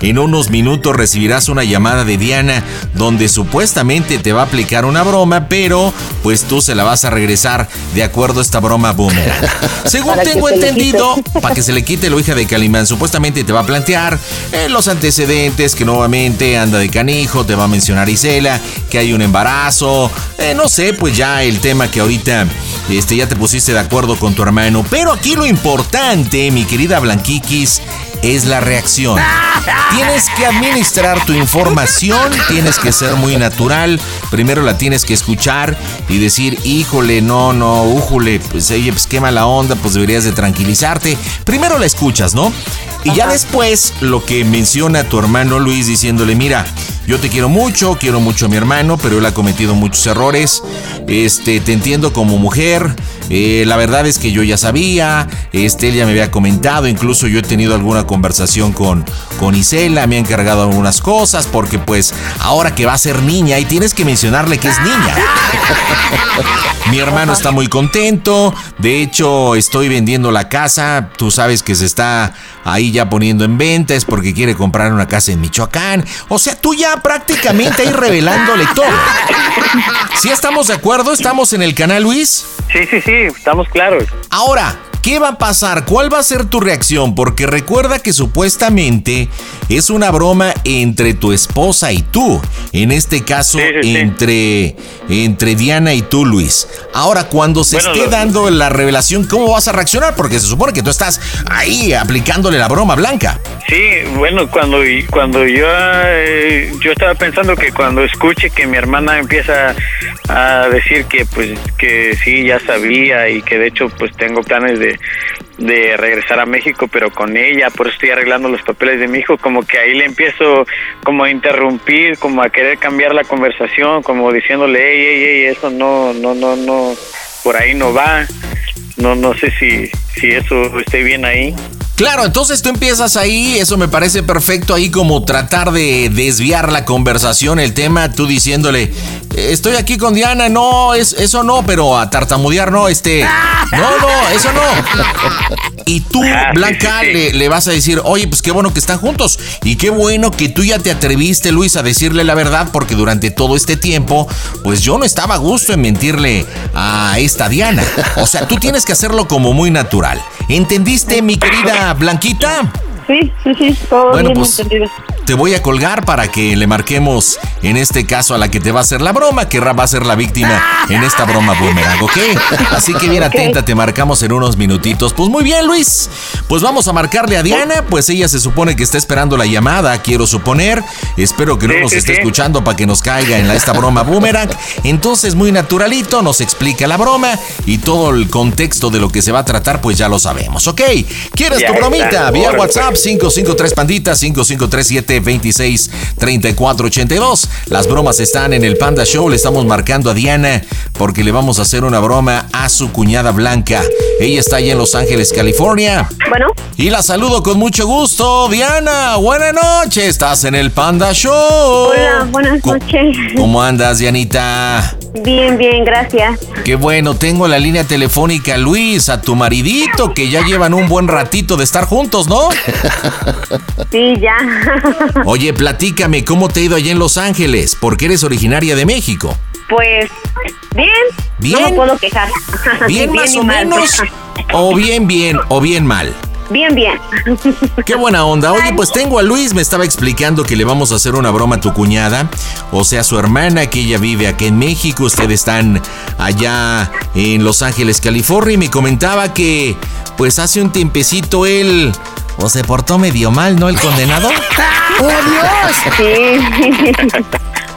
En unos minutos recibirás una llamada de Diana donde supuestamente te va a aplicar una broma, pero pues tú se la vas a regresar de acuerdo a esta broma boomerang. Según Para tengo entendido, para que se le quite lo hija de Calimán, supuestamente te va a plantear eh, los antecedentes, que nuevamente anda de canijo, te va a mencionar Isela, que hay un embarazo, eh, no sé, pues ya el tema que ahorita este, ya te pusiste de acuerdo con tu hermano. Pero aquí lo importante, mi querida Blanquiquis, es la reacción. Tienes que administrar tu información, tienes que ser muy natural. Primero la tienes que escuchar y decir, híjole, no, no, újule, pues oye, pues qué mala onda, pues deberías de tranquilizarte. Primero la escuchas, ¿no? Y ya después lo que menciona tu hermano Luis diciéndole, mira, yo te quiero mucho, quiero mucho a mi hermano, pero él ha cometido muchos errores. Este, te entiendo como mujer. eh, la verdad es que yo ya sabía. Este, él ya me había comentado. Incluso yo he tenido alguna conversación con, con Isela. Me ha encargado algunas cosas. Porque, pues, ahora que va a ser niña y tienes que mencionarle que es niña. Mi hermano está muy contento. De hecho, estoy vendiendo la casa. Tú sabes que se está ahí ya poniendo en venta. Es porque quiere comprar una casa en Michoacán. O sea, tú ya prácticamente ahí revelándole todo. ¿Sí estamos de acuerdo? ¿Estamos en el canal, Luis? Sí, sí, sí, estamos claros. Ahora, ¿qué va a pasar? ¿Cuál va a ser tu reacción? Porque recuerda que supuestamente es una broma entre tu esposa y tú. En este caso, entre, entre Diana y tú, Luis. Ahora, cuando se Bueno, esté lo- dando la revelación, ¿cómo vas a reaccionar? Porque se supone que tú estás ahí aplicándole la broma blanca. Sí, bueno, cuando cuando yo eh, yo estaba pensando que cuando escuche que mi hermana empieza a decir que pues que sí ya sabía y que de hecho pues tengo planes de de regresar a México pero con ella por eso estoy arreglando los papeles de mi hijo como que ahí le empiezo como a interrumpir como a querer cambiar la conversación como diciéndole hey hey hey eso no no no no por ahí no va no no sé si si eso esté bien ahí Claro, entonces tú empiezas ahí, eso me parece perfecto, ahí como tratar de desviar la conversación, el tema, tú diciéndole, "Eh, estoy aquí con Diana, no, es, eso no, pero a tartamudear no, este, no, no, eso no. Y tú, Ah, Blanca. Le, le vas a decir, oye, pues qué bueno que están juntos, y qué bueno que tú ya te atreviste, Luis, a decirle la verdad, porque durante todo este tiempo, pues yo no estaba a gusto en mentirle a esta Diana. O sea, tú tienes que hacerlo como muy natural. ¿Entendiste, mi querida Blanquita? Sí, sí, sí, todo Bueno, bien pues, entendido. te voy a colgar para que le marquemos, en este caso, a la que te va a hacer la broma, que va a ser la víctima en esta broma boomerang, ¿ok? Así que bien atenta, te marcamos en unos minutitos. Pues muy bien, Luis. Pues vamos a marcarle a Diana, pues ella se supone que está esperando la llamada, quiero suponer. Espero que no Sí, nos sí, esté sí. escuchando para que nos caiga en la, esta broma boomerang. Entonces, muy naturalito, nos explica la broma y todo el contexto de lo que se va a tratar, pues ya lo sabemos, ¿ok? ¿Quieres Ya tu bromita? Vía órale, WhatsApp 553 Pandita 5537 26 34 82. Las bromas están en el Panda Show. Le estamos marcando a Diana porque le vamos a hacer una broma a su cuñada Blanca. Ella está allá en Los Ángeles, California. Bueno, Y la saludo con mucho gusto. Diana, buena noche. Estás en el Panda Show. hola, buenas noches. ¿Cómo andas, Dianita? Bien, bien, gracias. Qué bueno, tengo en la línea telefónica Luis, a tu maridito, que ya llevan un buen ratito de estar juntos, ¿no? Sí, ya. Oye, platícame, ¿cómo te ha ido allá en Los Ángeles? Porque eres originaria de México. Pues, bien. Bien. No me puedo quejar. ¿Bien, más y o mal. menos? ¿O bien, bien, o bien mal? Bien, bien. Qué buena onda. Oye, pues tengo a Luis, me estaba explicando que le vamos a hacer una broma a tu cuñada, o sea, su hermana, que ella vive aquí en México, ustedes están allá en Los Ángeles, California, y me comentaba que, pues hace un tiempecito él, o se portó medio mal, ¿no? El condenado. ¡Oh, Dios! Sí.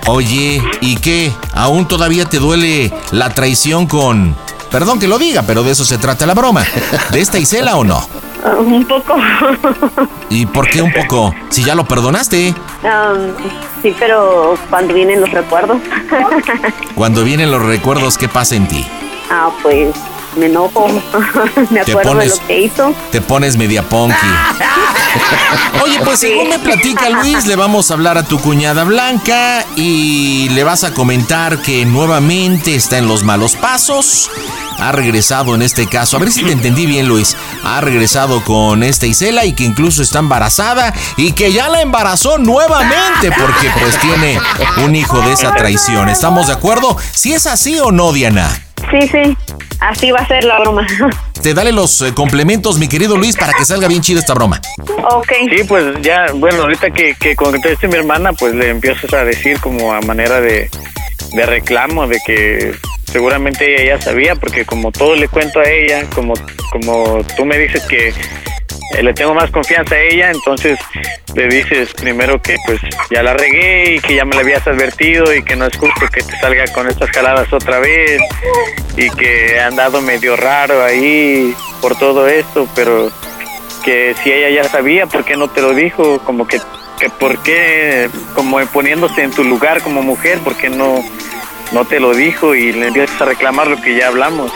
Oye, ¿y qué? ¿Aún todavía te duele la traición con... Perdón que lo diga, pero de eso se trata la broma. ¿De esta Isela o no? Un poco. ¿Y por qué un poco? Si ya lo perdonaste. Um, sí, pero cuando vienen los recuerdos. Cuando vienen los recuerdos, ¿qué pasa en ti? ah, pues me enojo. me acuerdo pones- de lo que hizo. Te pones media punky. Oye, pues según me platica Luis, le vamos a hablar a tu cuñada Blanca y le vas a comentar que nuevamente está en los malos pasos. Ha regresado en este caso, a ver si te entendí bien Luis, ha regresado con esta Isela y que incluso está embarazada y que ya la embarazó nuevamente porque pues tiene un hijo de esa traición. ¿Estamos de acuerdo? Si es así o no, Diana. Sí, sí. Así va a ser la broma. Te dale los eh, complementos, mi querido Luis, para que salga bien chida esta broma. ok. Sí, pues ya, bueno, ahorita que, que conteste mi hermana, pues le empiezas a decir como a manera de, de reclamo, de que seguramente ella ya sabía, porque como todo le cuento a ella, como, como tú me dices que eh, le tengo más confianza a ella, entonces le dices primero que pues ya la regué y que ya me la habías advertido y que no es justo que te salga con estas jaladas otra vez y que ha andado medio raro ahí por todo esto, pero que si ella ya sabía, ¿por qué no te lo dijo? Como que, que por qué, como poniéndose en tu lugar como mujer, ¿por qué no, no te lo dijo y le empiezas a reclamar lo que ya hablamos?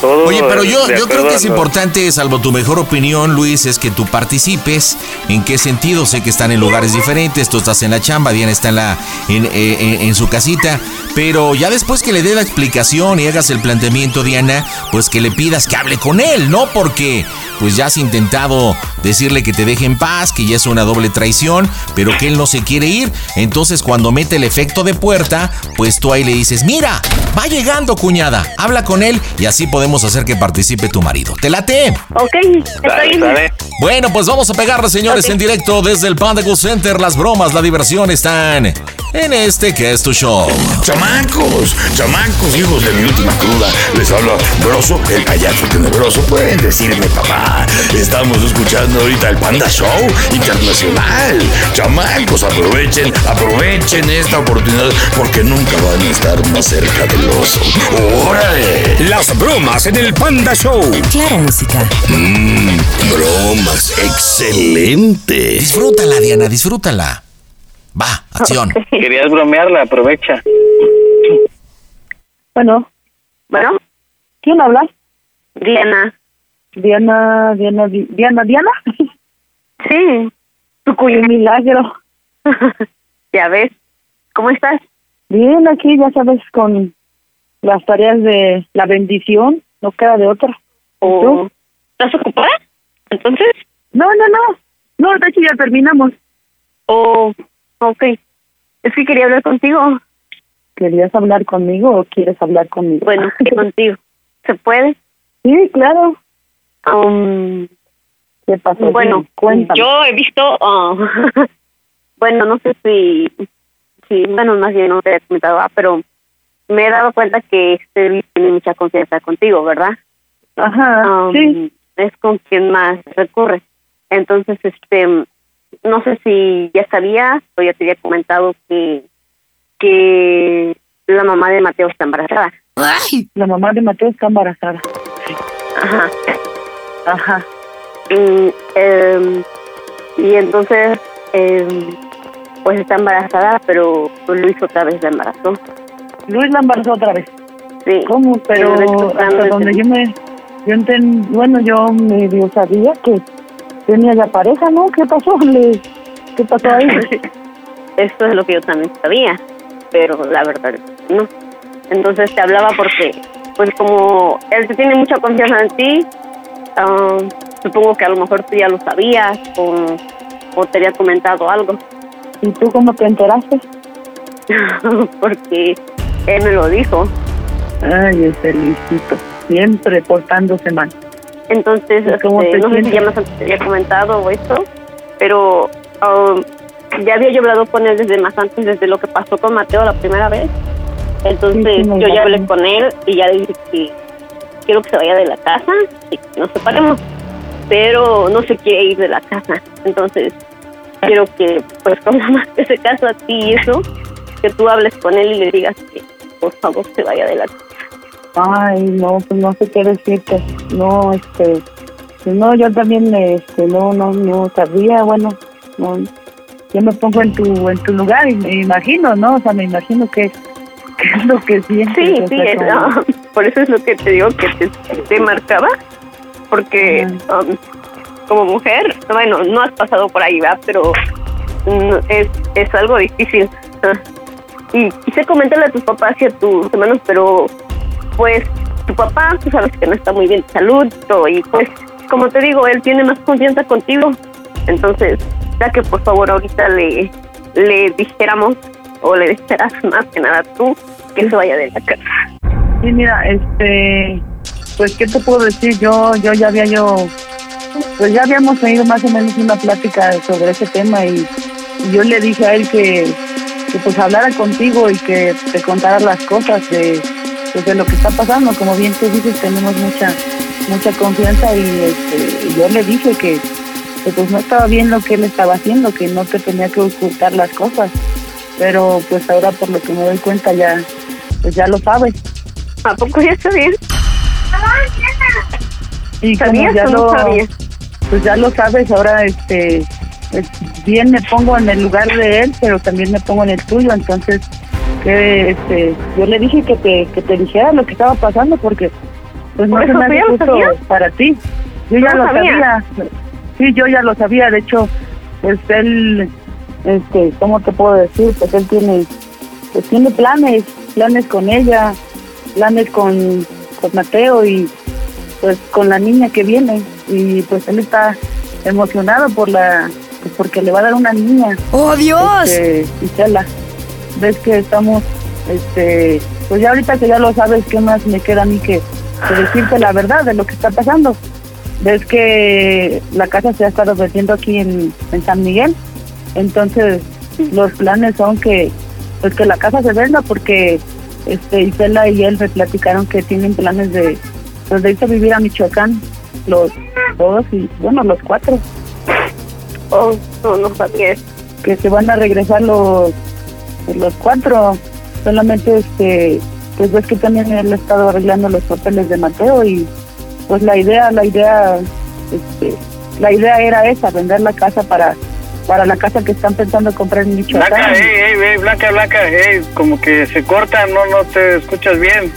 Todo Oye, pero yo, yo creo que es importante, salvo tu mejor opinión, Luis, es que tú participes. ¿En qué sentido? Sé que están en lugares diferentes, tú estás en la chamba, Diana está en, la, en, eh, en- en su casita, pero ya después que le dé la explicación y hagas el planteamiento, Diana, pues que le pidas que hable con él, ¿no? Porque pues ya has intentado decirle que te deje en paz, que ya es una doble traición, pero que él no se quiere ir. Entonces cuando mete el efecto de puerta, pues tú ahí le dices, mira, va llegando cuñada, habla con él y así podemos hacer que participe tu marido. ¿Te late? Ok, está bien. Bueno, pues vamos a pegarle, señores, en directo desde el Panda Go Center. Las bromas, la diversión están en este que es tu show. Chamacos, chamacos, hijos de mi última cruda. Les habla Broso, el payaso tenebroso. Pueden decirme, papá. Estamos escuchando ahorita el Panda Show Internacional. Chamacos, aprovechen, aprovechen esta oportunidad porque nunca van a estar más cerca del oso. ¡Órale! Las bromas en el Panda Show. Claro, música. Mmm, bromas, excelente. Disfrútala, Diana, disfrútala. Va, acción. Querías bromearla, aprovecha. Bueno, Bueno, ¿quién habla? Diana. Diana, Diana, Di- Diana, Diana. Sí. Tu cuyo milagro. ya ves. ¿Cómo estás? Bien, aquí ya sabes con las tareas de la bendición, no queda de otra. ¿Y ¿O tú? estás ocupada? Entonces, No, no, no. No, de hecho ya terminamos. o ok. Es que quería hablar contigo. ¿Querías hablar conmigo o quieres hablar conmigo? Bueno, contigo. ¿Se puede? Sí, claro. Um, ¿Qué pasó? bueno, cuéntame. yo he visto, ah, bueno, no sé si, si, bueno, más bien no te he comentado, ah, pero me he dado cuenta que este Luis tiene mucha confianza contigo, ¿verdad? Ajá, Um, sí. Es con quien más recurre. Entonces, este, no sé si ya sabías o ya te había comentado que, que la mamá de Mateo está embarazada. La mamá de Mateo está embarazada. Ajá. Ajá. Y, em, y entonces, em, pues está embarazada, pero Luis otra vez la embarazó. Luis la embarazó otra vez. Sí. ¿Cómo? Pero hasta donde de- yo me... Yo enten, bueno, yo medio sabía que tenía ya pareja, ¿no? ¿Qué pasó? Le, ¿Qué pasó ahí? Esto es lo que yo también sabía, pero la verdad no. Entonces te hablaba porque, pues como él te tiene mucha confianza en ti, ah, supongo que a lo mejor tú ya lo sabías o, o te había comentado algo. ¿Y tú cómo te enteraste? porque él me lo dijo. Ay, ese Luisito, siempre portándose mal. Entonces, ¿Y cómo este, te no sé si ya más antes te había comentado esto, pero um, ya había yo hablado con él desde más antes, desde lo que pasó con Mateo la primera vez. Entonces, Sí, sí, me yo ya hablé con él y ya le dije que quiero que se vaya de la casa y que nos separemos. Pero no se quiere ir de la casa. Entonces, quiero que, pues, como más que se casa a ti y eso, que tú hables con él y le digas que, por favor, se vaya de la casa. Ay, no, pues no sé qué decirte. No, este, no, yo también, este, no, no, no sabía, bueno, no, yo me pongo en tu, en tu lugar y me imagino, ¿no? O sea, me imagino que, que es lo que sientes. Sí, sí, es- como- ah, por eso es lo que te digo que te, te marcaba, porque um, como mujer, bueno, no has pasado por ahí, ¿verdad? Pero mm, es, es algo difícil. Y quise comentarle a tus papás y a tus hermanos, pero pues tu papá, tú sabes que no está muy bien de salud, y pues, como te digo, él tiene más confianza contigo. Entonces, ya que por favor ahorita le, le dijéramos, o le dijeras más que nada tú, que se vaya de la casa. Sí, mira, este, pues, ¿qué te puedo decir? Yo, yo ya había yo, pues ya habíamos tenido más o menos una plática sobre ese tema y yo le dije a él que, que pues hablara contigo y que te contara las cosas de, pues, de lo que está pasando. Como bien tú dices, tenemos mucha, mucha confianza y, este, yo le dije que, que pues no estaba bien lo que él estaba haciendo, que no te tenía que ocultar las cosas. Pero pues ahora por lo que me doy cuenta ya, pues ya lo sabes. ¿A poco ya está bien? Y como ¿Sabías ya no lo, sabías? pues ya lo sabes, ahora este, bien me pongo en el lugar de él, pero también me pongo en el tuyo, entonces que este, yo le dije que te, que te dijera lo que estaba pasando porque pues no ¿Por se me hace justo para ti. Yo ¿No ya lo sabía. Sí, yo ya lo sabía, de hecho, pues él, este, ¿cómo te puedo decir? Pues él tiene, pues tiene planes, planes con ella, planes con, con Mateo y pues con la niña que viene y pues él está emocionado por la pues, porque le va a dar una niña. ¡Oh, Dios! este, Isela ves que estamos este pues ya ahorita que ya lo sabes qué más me queda a mí que, que decirte la verdad de lo que está pasando ves que la casa se ha estado vendiendo aquí en, en San Miguel entonces los planes son que pues que la casa se venda porque este Isela y él me platicaron que tienen planes de pues de irse a vivir a Michoacán los dos y bueno los cuatro Oh, no, no sabía eso. que se van a regresar los los cuatro solamente este pues ves que también él ha estado arreglando los papeles de Mateo y pues la idea la idea este la idea era esa vender la casa para para la casa que están pensando comprar en Michoacán Blanca, ey, ey, ey, Blanca, Blanca, ey, como que se corta, no, no te escuchas bien.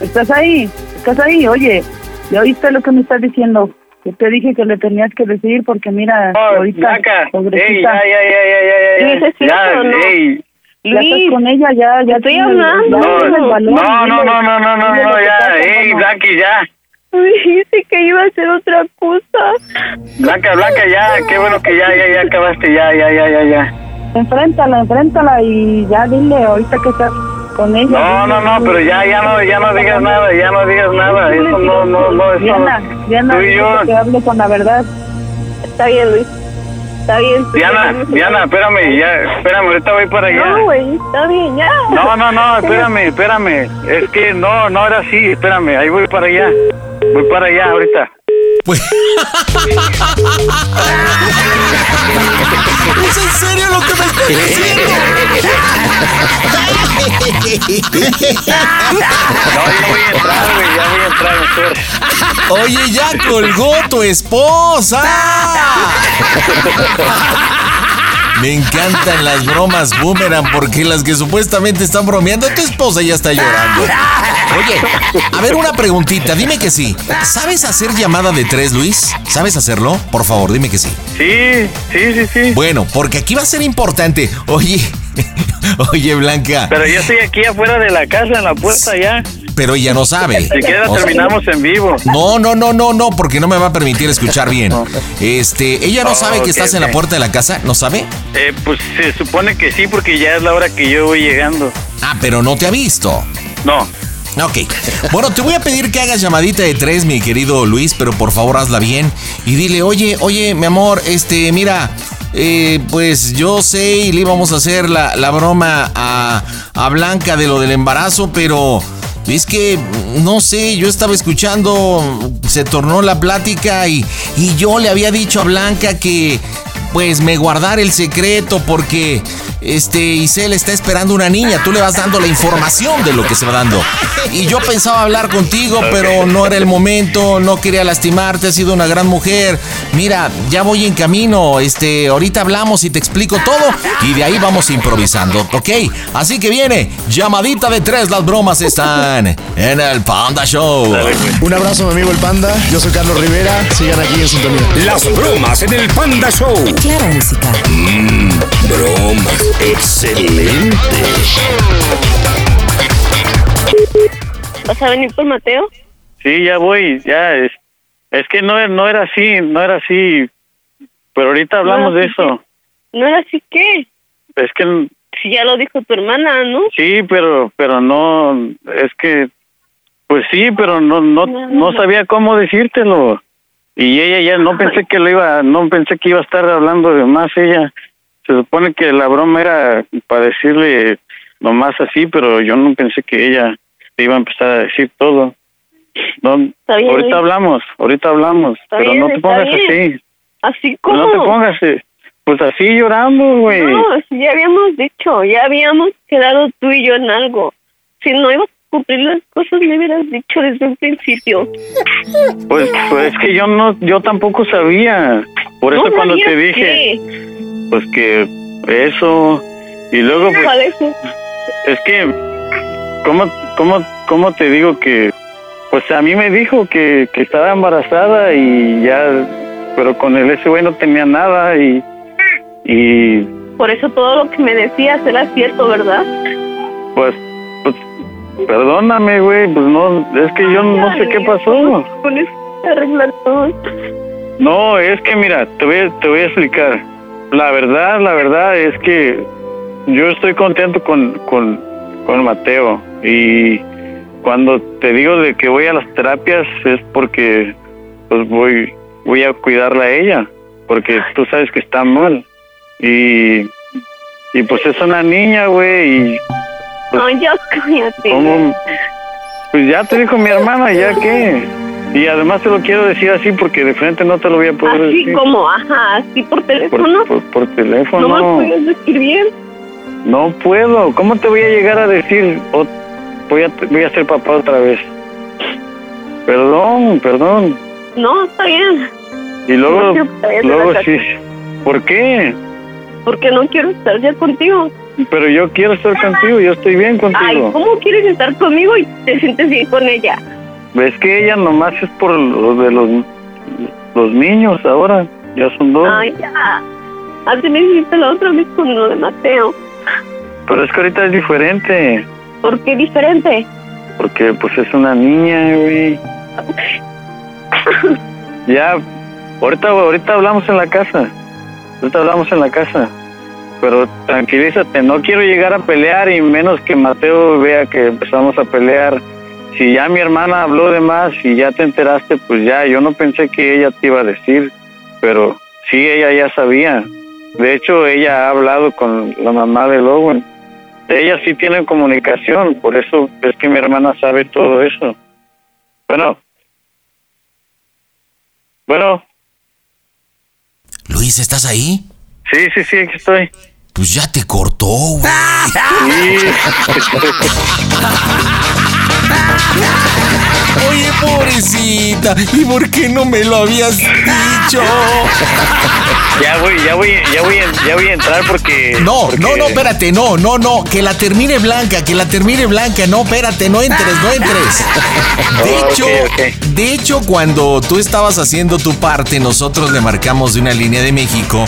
estás ahí estás ahí oye ¿ya oíste lo que me estás diciendo? Yo te dije que le tenías que decir porque mira ahorita Blanca, ey, ya, ya, ya, ya, ya, ya, ey. ya estás con ella ya ya estoy hablando. No, no, no, no, no, no, no, ya, ey. Blanqui, ya. Dijiste que iba a hacer otra cosa. Blanca, Blanca, ya, qué bueno que ya, ya, ya acabaste, ya, ya, ya, ya, ya. Enfréntala, enfréntala y ya dile ahorita que estás con ella. No, no, no, pero ya, ya no, ya no digas nada, ya no digas nada, eso no, no, no, eso Diana, Diana, tú y yo, que hable con la verdad. Está bien, Luis. está bien. Diana, Diana, espérame, ya, espérame, ahorita voy para allá. No, güey, está bien, ya. No, no, no, espérame, espérame. Es que no, no era así, espérame, ahí voy para allá. Voy para allá ahorita. Pues. ¿Es en serio lo que me estás diciendo? No, ya voy a entrar, güey, ya voy a entrar, mejor. Oye, ya colgó tu esposa. Me encantan las bromas boomerang porque las que supuestamente están bromeando, tu esposa ya está llorando. Oye, a ver una preguntita, dime que sí. ¿Sabes hacer llamada de tres, Luis? ¿Sabes hacerlo? Por favor, dime que sí. Sí, sí, sí, sí. Bueno, porque aquí va a ser importante. Oye, oye, Blanca. Pero yo estoy aquí afuera de la casa, en la puerta ya. Pero ella no sabe. Si quieres sea- terminamos en vivo. No, no, no, no, no, porque no me va a permitir escuchar bien. Este, ella no Oh, sabe que estás en la puerta de la casa, ¿no sabe? Eh, pues se supone que sí, porque ya es la hora que yo voy llegando. Ah, pero no te ha visto. No. Ok. Bueno, te voy a pedir que hagas llamadita de tres, mi querido Luis, pero por favor hazla bien. Y dile, oye, oye, mi amor, este, mira, eh, pues yo sé y le íbamos a hacer la, la broma a, a Blanca de lo del embarazo, pero es que, no sé, yo estaba escuchando, se tornó la plática y, y yo le había dicho a Blanca que, pues, me guardara el secreto porque, este, Isel está esperando una niña. Tú le vas dando la información de lo que se va dando. Y yo pensaba hablar contigo, pero no era el momento, no quería lastimarte, has sido una gran mujer. Mira, ya voy en camino, este, ahorita hablamos y te explico todo y de ahí vamos improvisando, ¿ok? Así que viene, llamadita de tres, las bromas están en el Panda Show. Un abrazo, mi amigo el Panda. Yo soy Carlos Rivera. Sigan aquí en sintonía. Las bromas en el Panda Show. Clara música. Mmm, bromas. Excelente. ¿Vas a venir por Mateo? Sí, ya voy, ya es. Es que no, no era así, no era así. Pero ahorita hablamos No de eso. ¿No era así qué? Es que Si ya lo dijo tu hermana, ¿no? sí, pero pero no es que pues sí, pero no no no sabía cómo decírtelo. Y ella ya no pensé que lo iba, no pensé que iba a estar hablando de más ella. Se supone que la broma era para decirle nomás así, pero yo no pensé que ella te iba a empezar a decir todo. No, ahorita hablamos, ahorita hablamos, Está pero bien, no te pongas bien. así. ¿Así como? No te pongas, pues así llorando, güey. No, ya habíamos dicho, ya habíamos quedado tú y yo en algo. Si no ibas a cumplir las cosas, me hubieras dicho desde un principio. Pues, pues es que yo no, yo tampoco sabía. Por eso ¿No cuando te dije, qué? pues que eso y luego pues, ¿Cuál es es que cómo cómo cómo te digo que pues a mí me dijo que, que estaba embarazada y ya pero con el ese güey no tenía nada y y Por eso todo lo que me decías era cierto, ¿verdad? pues perdóname güey pues no es que yo no sé qué pasó. No, es que mira, te voy, te voy a explicar. La verdad, la verdad es que yo estoy contento con, con, con Mateo y cuando te digo de que voy a las terapias es porque pues voy voy a cuidarla a ella porque tú sabes que está mal y y pues es una niña, güey, y No, ya cállate. ¿cómo? Pues ya te dijo mi hermana, ya que y además te lo quiero decir así porque de frente no te lo voy a poder Así decir. como, ajá, así por teléfono. por, por teléfono. no me puedes decir bien. No puedo. ¿Cómo te voy a llegar a decir voy a voy a ser papá otra vez? Perdón, perdón. No, está bien. Y luego No luego sí. ¿Por qué? Porque no quiero estar ya contigo. Pero yo quiero estar contigo, yo estoy bien Ay, contigo. ¿cómo quieres estar conmigo y te sientes bien con ella? Ves que ella nomás es por lo de los los niños ahora, ya son dos. Ay, ya. Así me hiciste la otra vez con lo de Mateo. Pero es que ahorita es diferente, ¿Por qué diferente? porque pues es una niña, güey. Ya, ahorita, ahorita hablamos en la casa. Ahorita hablamos en la casa. Pero tranquilízate, no quiero llegar a pelear y menos que Mateo vea que empezamos a pelear. Si ya mi hermana habló de más y ya te enteraste, pues ya, yo no pensé que ella te iba a decir. Pero Sí, ella ya sabía. De hecho, ella ha hablado con la mamá de Lowen. Ella sí tiene comunicación, por eso es que mi hermana sabe todo eso. Bueno. Bueno. Luis, ¿estás ahí? Sí, sí, sí, aquí estoy. Pues ya te cortó, güey. Oye, pobrecita, ¿y por qué no me lo habías dicho? Ya voy, ya voy, ya voy, a- ya voy a entrar porque. No, porque- no, no, espérate, no, no, no, que la termine blanca, que la termine blanca, no, espérate, no entres, no entres. De Oh, hecho, de hecho, cuando tú estabas haciendo tu parte, nosotros le marcamos de una línea de México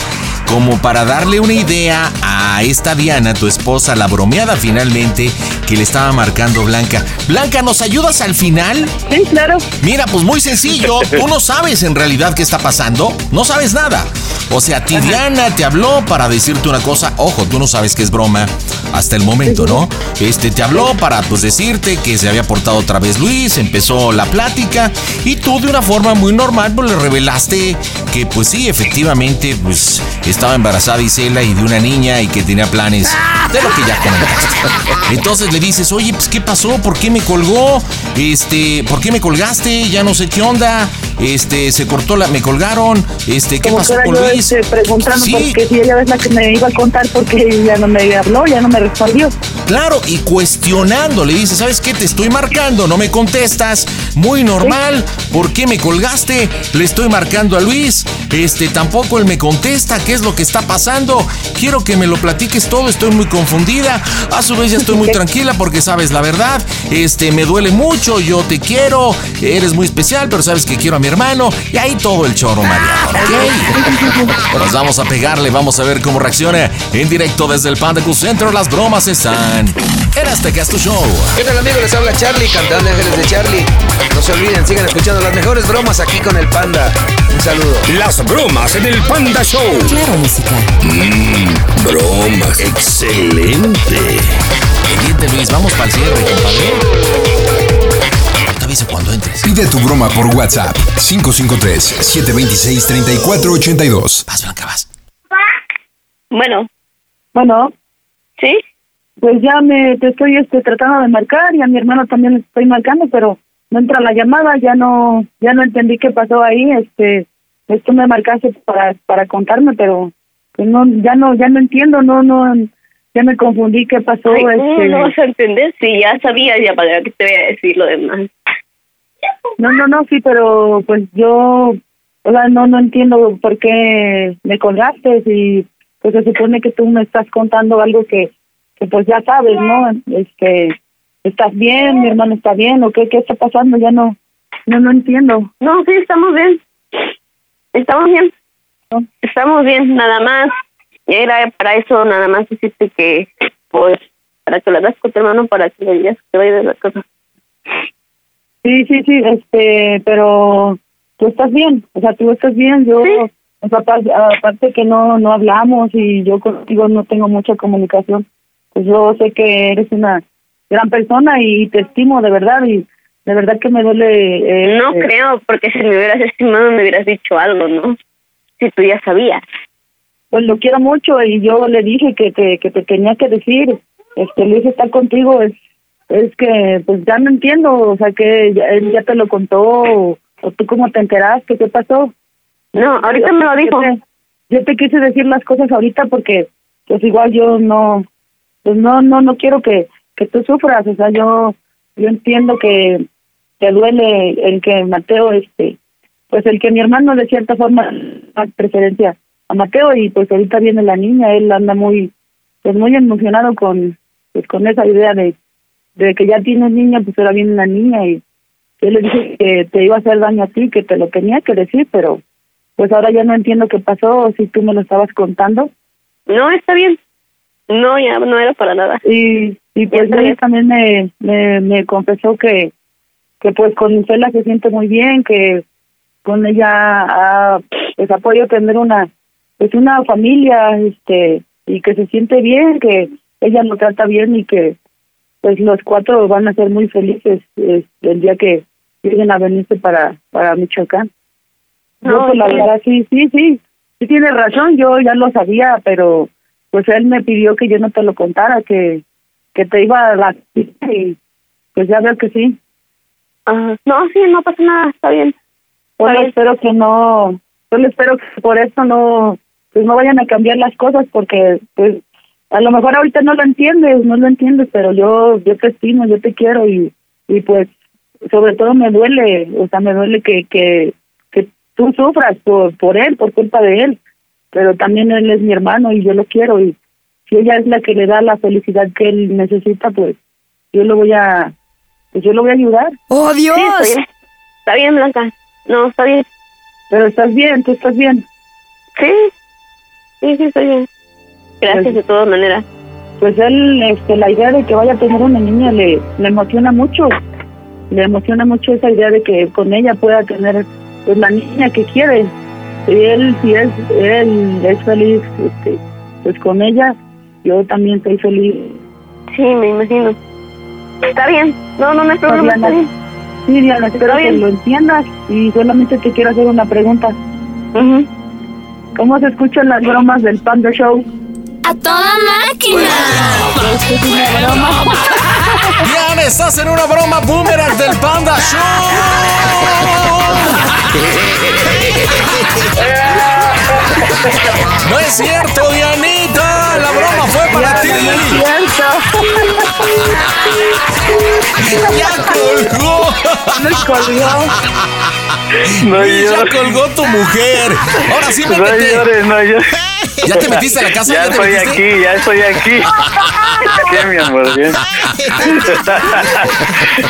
como para darle una idea a esta Diana, tu esposa, la bromeada finalmente, que le estaba marcando Blanca. Blanca, ¿nos ayudas al final? Sí, claro. Mira, pues muy sencillo. Tú no sabes en realidad qué está pasando. No sabes nada. O sea, ti Diana te habló para decirte una cosa. Ojo, tú no sabes que es broma hasta el momento, ¿no? Este te habló para pues decirte que se había portado otra vez Luis, empezó la plática y tú de una forma muy normal pues le revelaste que pues sí, efectivamente pues estaba embarazada Isela y de una niña y que tenía planes de lo que ya comentaste. Entonces le dices, oye, pues ¿qué pasó? ¿Por qué me colgó? Este, ¿por qué me colgaste? Ya no sé qué onda. Este, se cortó la, me colgaron. Este, ¿qué Como pasó con Luis? este, preguntando Sí. porque si ella es la que me iba a contar porque ya no me habló, ya no me respondió. Claro, y cuestionando, le dice, ¿sabes qué? Te estoy marcando, no me contestas. Muy normal. ¿Por qué me colgaste? Le estoy marcando a Luis. Este, tampoco él me contesta. ¿Qué es lo que está pasando? Quiero que me lo platiques todo. Estoy muy confundida. A su vez ya estoy muy tranquila porque sabes la verdad. Este, me duele mucho. Yo te quiero. Eres muy especial, pero sabes que quiero a mi hermano. Y ahí todo el choro, Mariano. ¿ok? Pues vamos a pegarle, vamos a ver cómo reacciona en directo desde el Panda Cool Center. Las bromas están en este que es tu show. ¿Qué tal amigos? Les habla Charlie, de Ángeles de Charlie. No se olviden, sigan escuchando las mejores bromas aquí con el Panda. Un saludo. Las bromas en el Panda Show. Claro, música. Mmm, bromas. Excelente. Pendiente, Luis, vamos para el cierre, compadre. Te aviso cuando entres. Pide tu broma por WhatsApp 553-726-3482. Vas, Blanca, vas. Bueno, Bueno, ¿sí? pues ya me te estoy este, tratando de marcar y a mi hermano también le estoy marcando, pero no entra la llamada, ya no ya no entendí qué pasó ahí, este, pues tú me marcaste para para contarme, pero pues no ya no ya no entiendo, no no ya me confundí qué pasó, Ay, ¿cómo este, no vas a entender? Si ya sabía, ya para qué te voy a decir lo demás. No, no, no, sí, pero pues yo, o sea, no, no entiendo por qué me colgaste y pues se supone que tú me estás contando algo que, que pues ya sabes, ¿no? Este, ¿estás bien? ¿Mi hermano está bien? ¿O qué, qué está pasando? Ya no, no, no entiendo. No, sí, estamos bien. Estamos bien. Estamos bien, nada más. Y era para eso, nada más decirte que, pues, para que lo hagas con tu hermano, para que le digas que te vaya de la casa. Sí, sí, sí, este, pero tú estás bien, o sea, tú estás bien, yo, o sea, aparte, que no, no hablamos y yo contigo no tengo mucha comunicación, pues yo sé que eres una gran persona y te estimo de verdad y de verdad que me duele. eh, No eh, creo, porque si me hubieras estimado me hubieras dicho algo, ¿no? Si tú ya sabías. Pues lo quiero mucho y yo le dije que te, que te tenía que decir, este, Luis está contigo, es, es que pues ya no entiendo, o sea, que ya, él ya te lo contó o, o tú cómo te enteraste, ¿qué pasó? No, ahorita me lo dijo. Yo te, yo te quise decir las cosas ahorita porque pues igual yo no, pues no, no, no quiero que, que tú sufras, o sea, yo, yo entiendo que te duele el que Mateo, este, pues el que mi hermano de cierta forma da preferencia a Mateo y pues ahorita viene la niña, él anda muy, pues muy emocionado con, pues con esa idea de, de que ya tienes niña, pues ahora viene la niña y yo le dije que te iba a hacer daño a ti, que te lo tenía que decir, pero pues ahora ya no entiendo qué pasó, o si tú me lo estabas contando. No, está bien. No, ya no era para nada. Y, y pues ella bien. también me, me, me confesó que, que pues con Isela se siente muy bien, que con ella ha, pues ha podido tener una pues una familia este y que se siente bien, que ella lo trata bien y que pues los cuatro van a ser muy felices este, el día que lleguen a venirse para para Michoacán. No, Yo, pues, la verdad sí, sí, sí. sí tiene razón, yo ya lo sabía, pero pues él me pidió que yo no te lo contara, que, que te iba a la y pues ya veo que sí. Ah, no, sí, no pasa nada, está bien. Solo bien. espero que no, solo espero que por esto no, pues no vayan a cambiar las cosas porque pues a lo mejor ahorita no lo entiendes, no lo entiendes, pero yo, yo te estimo, yo te quiero y, y pues sobre todo me duele, o sea, me duele que, que, que tú sufras por, por él, por culpa de él, pero también él es mi hermano y yo lo quiero y si ella es la que le da la felicidad que él necesita, pues yo lo voy a, pues yo lo voy a ayudar. ¡Oh, Dios! Sí, está bien. Está bien, Blanca. No, está bien. Pero estás bien, tú estás bien. Sí, sí, sí, estoy bien. Gracias de todas maneras. Pues él, este, la idea de que vaya a tener una niña le, le emociona mucho. Le emociona mucho esa idea de que con ella pueda tener pues la niña que quiere. Y él, si es, él es feliz este, pues con ella, yo también estoy feliz. Sí, me imagino. Está bien. No, no, no hay problema, está bien. Sí, Diana, espero que lo entiendas y solamente te quiero hacer una pregunta. ¿Cómo se escuchan las bromas del Panda Show? ¡A toda máquina! Esto es una broma. Diana, estás en una broma boomerang del Panda Show. No es cierto, Dianita. La broma fue para ti. Ya colgó. Me colgó. No ya colgó tu mujer. Ahora sí, No métete. llores, no llores. ¿Ya te metiste a la casa? Ya, ¿Ya estoy metiste? aquí, ya estoy aquí. Bien, mi amor, bien.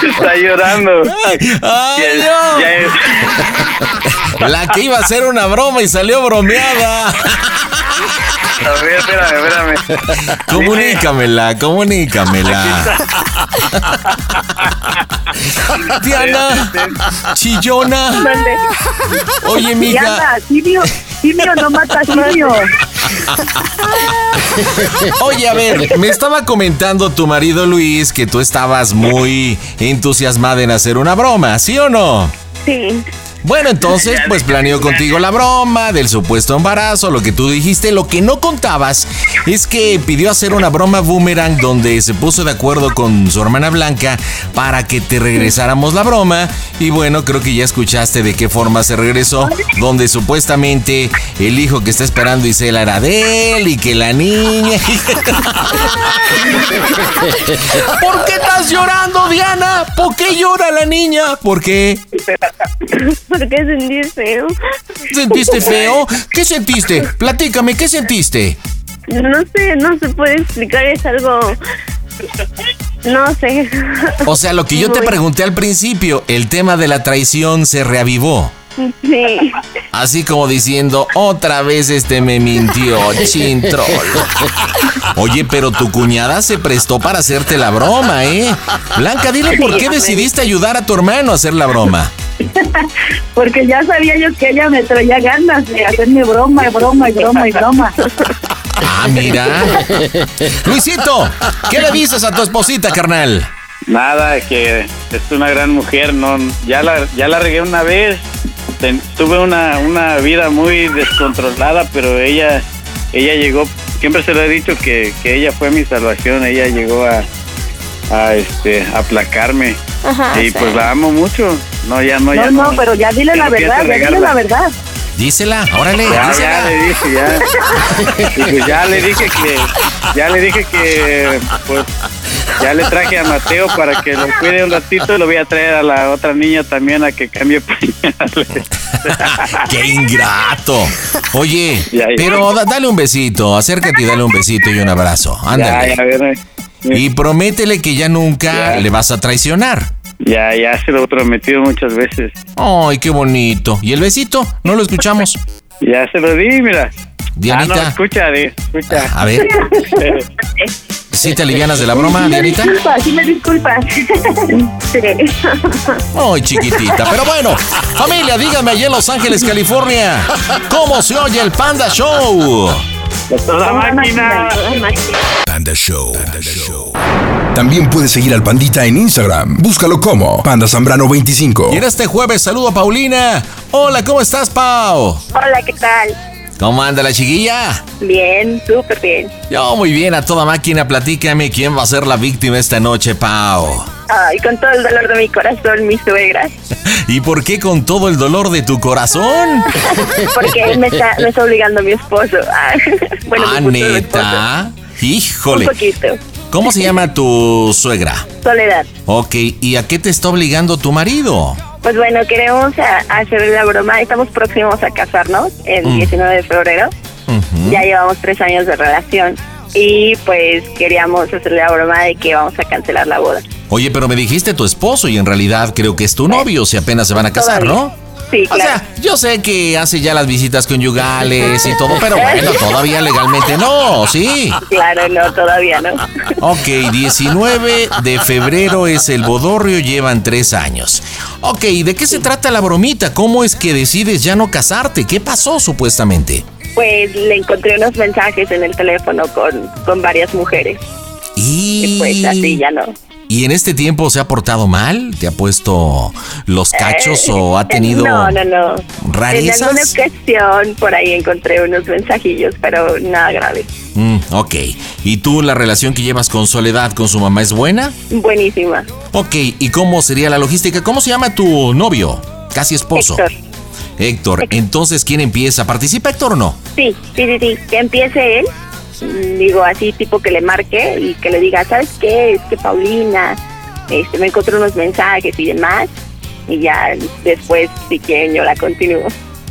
Está llorando. Ay, Ya- ya es- La que iba a hacer una broma y salió bromeada. A ver, espérame, espérame. Comunícamela, comunícamela. Diana, chillona. Oye, mija. Diana, simio, simio no mata simio. Oye, a ver, me estaba comentando tu marido Luis que tú estabas muy entusiasmada en hacer una broma, ¿sí o no? Sí. Bueno, entonces, pues planeó contigo la broma del supuesto embarazo, lo que tú dijiste. Lo que no contabas es que pidió hacer una broma boomerang donde se puso de acuerdo con su hermana Blanca para que te regresáramos la broma. Y bueno, creo que ya escuchaste de qué forma se regresó, donde supuestamente el hijo que está esperando Isela era de él y que la niña. ¿Por qué estás llorando, Diana? ¿Por qué llora la niña? ¿Por qué? ¿Por qué sentí feo? ¿Sentiste feo? ¿Qué sentiste? Platícame, ¿qué sentiste? No sé, no se puede explicar, es algo... No sé. O sea, lo que yo te pregunté al principio, el tema de la traición se reavivó. Sí. Así como diciendo, otra vez este me mintió, chintrol. Oye, pero tu cuñada se prestó para hacerte la broma, ¿eh? Blanca, dile por qué decidiste ayudar a tu hermano a hacer la broma. Porque ya sabía yo que ella me traía ganas de hacerme broma broma y broma y broma. Ah, mira. Luisito, ¿qué le dices a tu esposita, carnal? Nada, que es una gran mujer, no, ya la, ya la regué una vez, Ten- tuve una, una vida muy descontrolada, pero ella, ella llegó, siempre se lo he dicho que, que ella fue mi salvación, ella llegó a, a este, aplacarme Ajá, y sí. pues la amo mucho, no ya no No, ya no, pero ya dile ya la no verdad, ya dile la verdad. Dísela, órale, Ya, dísela. ya le dije, ya. Y pues ya le dije que, ya le dije que, pues, ya le traje a Mateo para que lo cuide un ratito y lo voy a traer a la otra niña también a que cambie pañales. ¡Qué ingrato! Oye, pero da- dale un besito, acércate y dale un besito y un abrazo. Ándale. Ya, ver, Y prométele que ya nunca le vas a traicionar. ya, ya se lo he prometido muchas veces. Ay, qué bonito. ¿Y el besito? ¿No lo escuchamos? Ya se lo di, mira. Dianita. Ah, no, escucha, escucha. A ver. ¿Sí te alivianas de la broma, Sí Dianita? disculpas, sí me disculpas. Sí. Ay, chiquitita. Pero bueno, familia, díganme allá en Los Ángeles, California, ¿cómo se oye el Panda Show? Toda máquina. Panda Show. También puedes seguir al Pandita en Instagram. Búscalo como Panda Zambrano 25. Y en este jueves saludo a Paulina. Hola, ¿cómo estás, Pau? Hola, ¿qué tal? ¿Cómo anda la chiquilla? Bien, súper bien. Yo muy bien, a toda máquina, platícame quién va a ser la víctima esta noche, Pau. Ay, con todo el dolor de mi corazón, mi suegra. ¿Y por qué con todo el dolor de tu corazón? Porque me está, me está obligando mi esposo. Bueno, ah, mi neta. esposo. Híjole. Un poquito. ¿Cómo se llama tu suegra? Soledad. Ok, ¿y a qué te está obligando tu marido? Pues bueno, queremos hacer la broma. Estamos próximos a casarnos el Mm. 19 de febrero. Ya llevamos tres años de relación. Y pues queríamos hacerle la broma de que vamos a cancelar la boda. Oye, pero me dijiste tu esposo y en realidad creo que es tu novio, si apenas se van a casar, ¿no? Sí, O sea, yo sé que hace ya las visitas conyugales y todo, pero bueno, todavía legalmente no, sí. Claro, no, todavía no. Ok, 19 de febrero es el bodorrio, llevan tres años. Ok, ¿de qué se trata la bromita? ¿Cómo es que decides ya no casarte? ¿Qué pasó supuestamente? Pues le encontré unos mensajes en el teléfono con, con varias mujeres. Y pues así ya no. ¿Y en este tiempo se ha portado mal? ¿Te ha puesto los cachos o ha tenido Eh, No, no, no. rarezas? En alguna ocasión por ahí encontré unos mensajillos, pero nada grave. Mm, ok. ¿Y tú la relación que llevas con Soledad con su mamá es buena? Buenísima. Ok, ¿y cómo sería la logística? ¿Cómo se llama tu novio? Casi esposo. Héctor. Héctor, entonces ¿quién empieza? ¿Participa Héctor o no? Sí, sí, sí, sí. Que empiece él. Mm, Digo así, tipo que le marque y que le diga, ¿sabes qué? Es que Paulina este, me encontró unos mensajes y demás. Y ya después, si quieren, yo la continúo.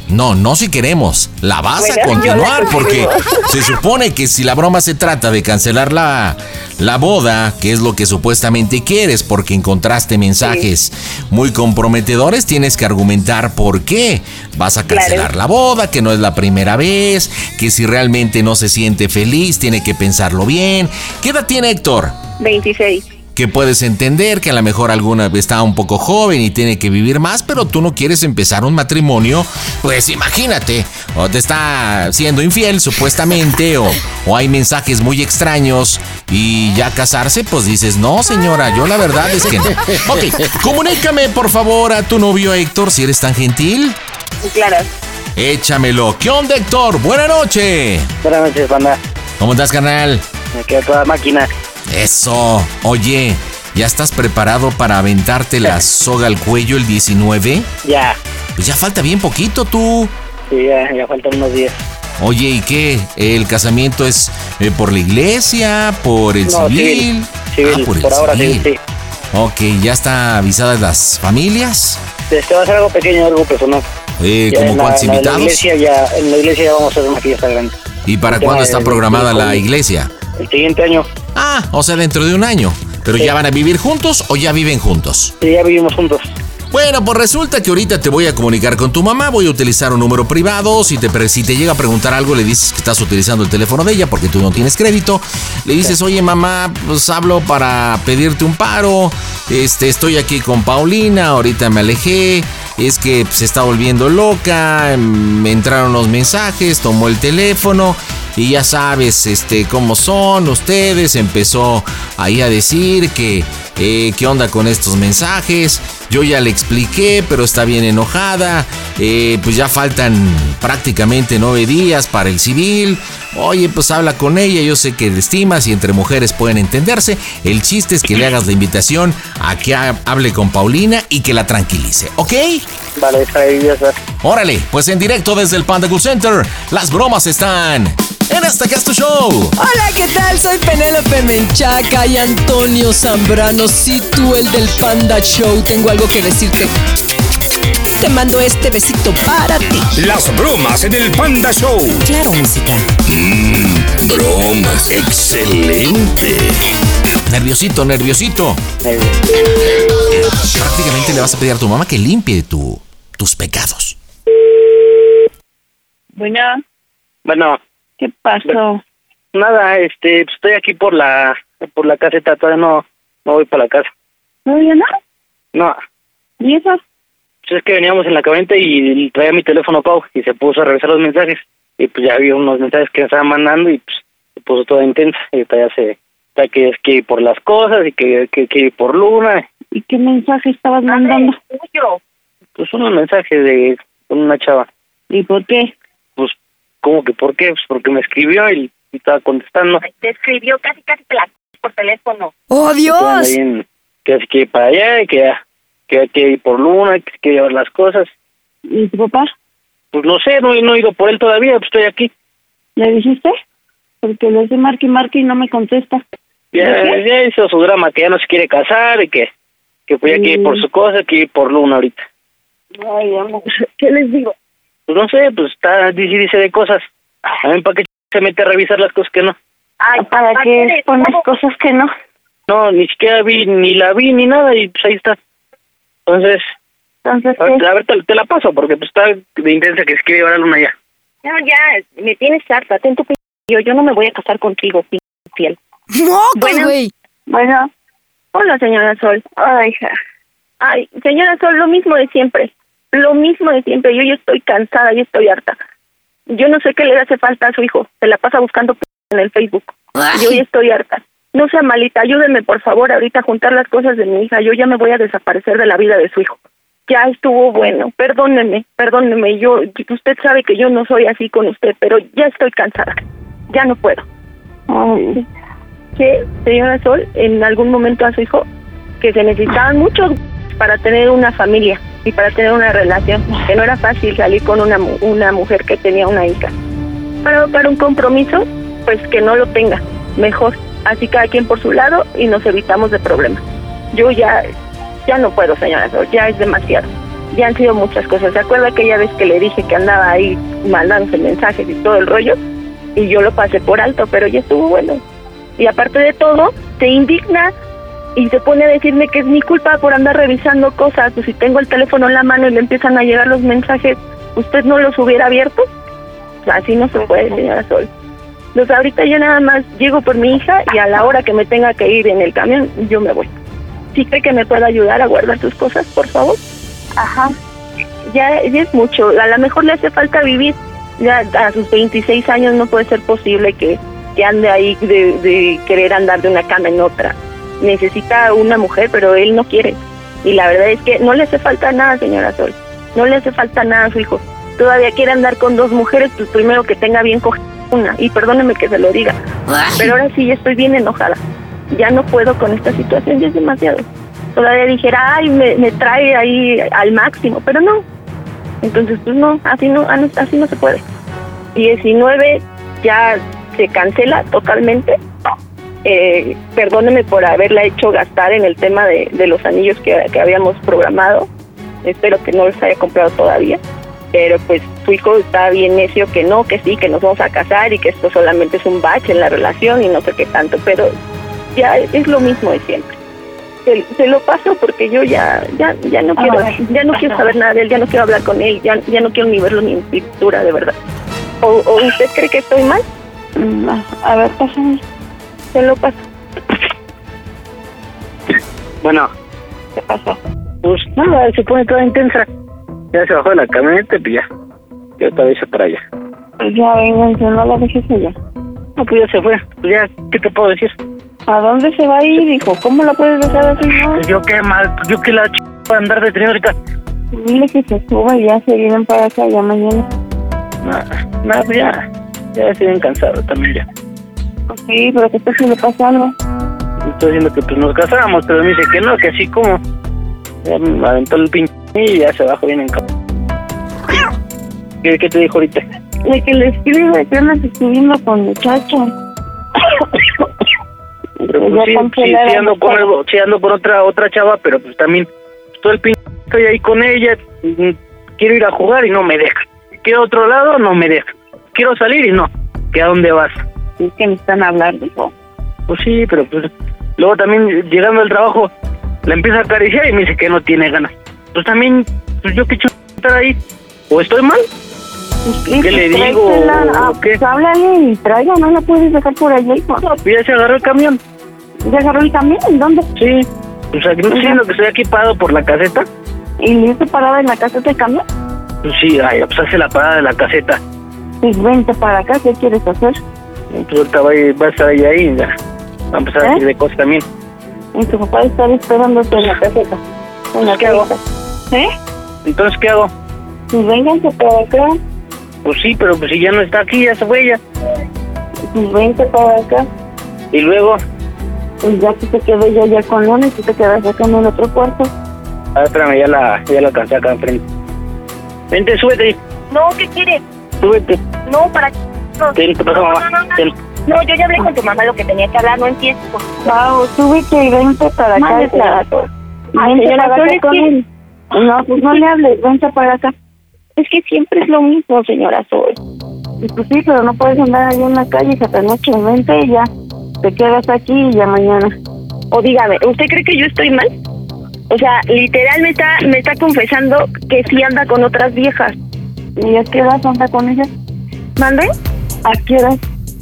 No, no si queremos. La vas Bueno, a continuar porque se supone que si la broma se trata de cancelar la, la boda, que es lo que supuestamente quieres porque encontraste mensajes muy comprometedores, tienes que argumentar por qué vas a cancelar Claro. la boda, que no es la primera vez, que si realmente no se siente feliz, tiene que pensarlo bien. ¿Qué edad tiene Héctor? 26. Que puedes entender que a lo mejor alguna está un poco joven y tiene que vivir más, pero tú no quieres empezar un matrimonio, pues imagínate, o te está siendo infiel supuestamente, o, o hay mensajes muy extraños y ya casarse, pues dices, no señora, yo la verdad es que no. Ok, comunícame por favor a tu novio Héctor, si eres tan gentil. Claro. Échamelo. ¿Qué onda Héctor? Buena noche. Buenas noches, banda. ¿Cómo estás, carnal? Me queda toda máquina. Eso. Oye, ¿ya estás preparado para aventarte la soga al cuello el 19? Ya. Pues ya falta bien poquito tú. Sí, ya, ya faltan unos días. Oye, ¿y qué? ¿El casamiento es eh, por la iglesia? ¿Por el No, civil? civil. Ah, por ahora civil, sí. Ok, ¿ya está avisadas las familias? Este va a ser algo pequeño, algo personal. Eh, Ya ¿Cómo en la- cuántos en la invitados? iglesia ya, en la iglesia ya vamos a hacer una fiesta grande. ¿Y para El cuándo está programada la iglesia? El siguiente año. Ah, o sea, dentro de un año. ¿Pero ya van a vivir juntos o ya viven juntos? Sí, ya vivimos juntos. Bueno, pues resulta que ahorita te voy a comunicar con tu mamá, voy a utilizar un número privado, si te, si te llega a preguntar algo le dices que estás utilizando el teléfono de ella porque tú no tienes crédito, le dices, oye mamá, pues hablo para pedirte un paro, este, estoy aquí con Paulina, ahorita me alejé, es que se está volviendo loca, me entraron los mensajes, tomó el teléfono y ya sabes este, cómo son ustedes, empezó ahí a decir que eh, qué onda con estos mensajes. Yo ya le expliqué, pero está bien enojada. Eh, pues ya faltan prácticamente nueve días para el civil. Oye, pues habla con ella. Yo sé que le estimas y entre mujeres pueden entenderse. El chiste es que le hagas la invitación a que ha- hable con Paulina y que la tranquilice, ¿ok? Vale, está ahí, ya está. Órale, pues en directo desde el Panda Cool Center, las bromas están en este tu show. Hola, ¿qué tal? Soy Penélope Menchaca y Antonio Zambrano. Si tú, el del Panda Show, tengo algo que decirte. Te mando este besito para ti. Las bromas en el Panda Show. Claro, música. Mmm, bromas. Excelente. Nerviosito, nerviosito. Prácticamente le vas a pedir a tu mamá que limpie tu, tus pecados. Bueno, Bueno. ¿qué pasó? Nada, este, pues, estoy aquí por la, por la caseta, todavía no, no voy para la casa. ¿Todavía no? No, ¿Y eso? pues es que veníamos en la camioneta y traía mi teléfono Pau y se puso a revisar los mensajes y pues ya vi unos mensajes que me estaban mandando y pues se puso toda intensa y ya se, está que es que ir por las cosas y que, que, que ir por luna. ¿Y qué mensaje estabas mandando? Pues unos mensajes de con una chava. ¿Y por qué? Pues ¿cómo que por qué? Pues porque me escribió y, y estaba contestando. Te escribió casi, casi te la por teléfono. ¡Oh, en- que así que para allá y que, que hay que ir por luna, que hay que llevar las cosas. ¿Y tu papá? Pues no sé, no, he- no he ido por él todavía, pues estoy aquí. ¿Le dijiste? Porque le estoy marque y marque y no me contesta. Ya, ya hizo su drama que ya no se quiere casar y que, que pues ya quiere ir por su cosa, que ir por luna ahorita. Ay, amor, ¿qué les digo? Pues no sé, pues está, dice, dice de cosas. A mí para qué se mete a revisar las cosas que no. Ay, ¿para qué pones cosas que no? No, ni siquiera vi, ni la vi, ni nada, y pues ahí está. Entonces, Entonces, a ver, a ver, te, te la paso, porque pues está de intensa que escribe ahora luna ya. No, ya, me tienes harta. Ten tu p... Yo, yo no me voy a casar contigo, p... fiel. ¡Mocos, güey! Bueno. Hola, señora Sol. Ay, hija. Ay, señora Sol, lo mismo de siempre. Lo mismo de siempre. Yo ya estoy cansada, y estoy harta. Yo no sé qué le hace falta a su hijo. Se la pasa buscando p... en el Facebook. Yo ya estoy harta. No sea malita, ayúdeme por favor ahorita a juntar las cosas de mi hija. Yo ya me voy a desaparecer de la vida de su hijo. Ya estuvo bueno. Perdóneme, perdóneme. Yo, usted sabe que yo no soy así con usted, pero ya estoy cansada. Ya no puedo. Ay. Que, señora Sol, en algún momento a su hijo que se necesitaban muchos para tener una familia y para tener una relación, que no era fácil salir con una, una mujer que tenía una hija. Pero para un compromiso, pues que no lo tenga, mejor. Así cada quien por su lado y nos evitamos de problemas. Yo ya, ya no puedo, señora Sol, ya es demasiado. Ya han sido muchas cosas. ¿Se acuerda aquella vez que le dije que andaba ahí mandándose mensajes y todo el rollo? Y yo lo pasé por alto, pero ya estuvo bueno. Y aparte de todo, se indigna y se pone a decirme que es mi culpa por andar revisando cosas. Pues si tengo el teléfono en la mano y le empiezan a llegar los mensajes, ¿usted no los hubiera abierto? Así no se puede, señora Sol. Entonces ahorita yo nada más llego por mi hija y a la hora que me tenga que ir en el camión, yo me voy. ¿Sí cree que me pueda ayudar a guardar sus cosas, por favor? Ajá. Ya, ya es mucho. A lo mejor le hace falta vivir. Ya a sus 26 años no puede ser posible que, que ande ahí de, de querer andar de una cama en otra. Necesita una mujer, pero él no quiere. Y la verdad es que no le hace falta nada, señora Sol. No le hace falta nada a su hijo. Todavía quiere andar con dos mujeres, pues primero que tenga bien cogida una. Y perdóneme que se lo diga. Pero ahora sí, ya estoy bien enojada. Ya no puedo con esta situación, ya es demasiado. Todavía dijera, ay, me, me trae ahí al máximo, pero no. Entonces, pues no, así no, así no se puede. 19 ya se cancela totalmente. Eh, perdóneme por haberla hecho gastar en el tema de, de los anillos que, que habíamos programado. Espero que no los haya comprado todavía. Pero pues su hijo está bien necio que no, que sí, que nos vamos a casar y que esto solamente es un bache en la relación y no sé qué tanto. Pero ya es lo mismo de siempre. Se, se lo paso porque yo ya ya ya no quiero ya no quiero saber nada de él, ya no quiero hablar con él, ya, ya no quiero ni verlo ni en pintura, de verdad. ¿O, o usted cree que estoy mal? Mm, A ver, pásame. Se lo paso. Bueno, ¿Qué pasó? pues nada, se pone toda intensa. Ya se bajó de la camioneta y pues ya. Ya otra vez para allá. Ya, vénganse, no la dejes allá. No, pues ya se fue. Pues ya, ¿qué te puedo decir? ¿A dónde se va a ir, hijo? ¿Cómo la puedes dejar así, no? Pues yo qué mal, pues yo que la ch... para andar detenido ahorita. Dile que se suba y ya se vienen para acá ya mañana. Nada, nada, pues ya. Ya estoy bien cansado también ya. Pues sí, pero que si le pasa algo. Estoy diciendo que pues nos casamos, pero me dice que no, que así como. Ya me aventó el pinche y ya se bajó bien en campo. ¿Qué, ¿Qué te dijo ahorita? De que le escribe que andas escribiendo con muchachos. Pero pues, sí, sí, cancelaron sí ando juego. algo, sí ando con otra otra chava, pero pues también todo el pinche estoy ahí con ella, mm, quiero ir a jugar y no me deja. Quiero otro lado, no me deja. Quiero salir y no. ¿Que a dónde vas? Es que me están hablando, hijo. Pues sí, pero pues luego también llegando al trabajo la empieza a acariciar y me dice que no tiene ganas. Pues también, pues yo qué estar ahí. ¿O estoy mal? ¿Qué le digo? Ah, ¿O qué? pues háblale y traiga, no la puedes dejar por allá, hijo. Pues ya se agarró el camión. ¿Ya agarró el camión? ¿En dónde? Sí. Pues aquí no estoy diciendo que estoy aquí parado por la caseta. ¿Y le hice parada en la casa del camión? Pues sí, ay, pues hace la parada de la caseta. Pues vente para acá, ¿qué quieres hacer? Pues ahorita va, a- va a estar ahí, ahí ya. Va a empezar a decir de cosas también. Y tu papá está esperándote en la caseta. En la ¿Qué hago? ¿Eh? Entonces, ¿qué hago? Pues vénganse para acá. Pues sí, pero pues si ya no está aquí, ya se fue ella. Pues vente para acá. Y luego, Pues ya que te quedé yo ya con una y tú te quedas acá en el otro cuarto. ah, espérame, ya la, ya la alcancé acá enfrente. Vente, súbete, No, ¿qué quieres? súbete. No, ¿para qué? No. ¿qué pasó, mamá? No, no, no, yo ya hablé con tu mamá lo que tenía que hablar, no empieces. Wow, súbete y vente para acá. Señora Ay, Vente señora para acá que-. No, pues no le hables, vente para acá. Es que siempre es lo mismo, señora Sol. Pues sí, pero no puedes andar ahí en la calle y esta noche vente y ya te quedas aquí y ya mañana. O dígame, ¿usted cree que yo estoy mal? O sea, literal me está, me está confesando que sí anda con otras viejas. ¿Y a qué edad anda con ella? ¿Mande? ¿A qué?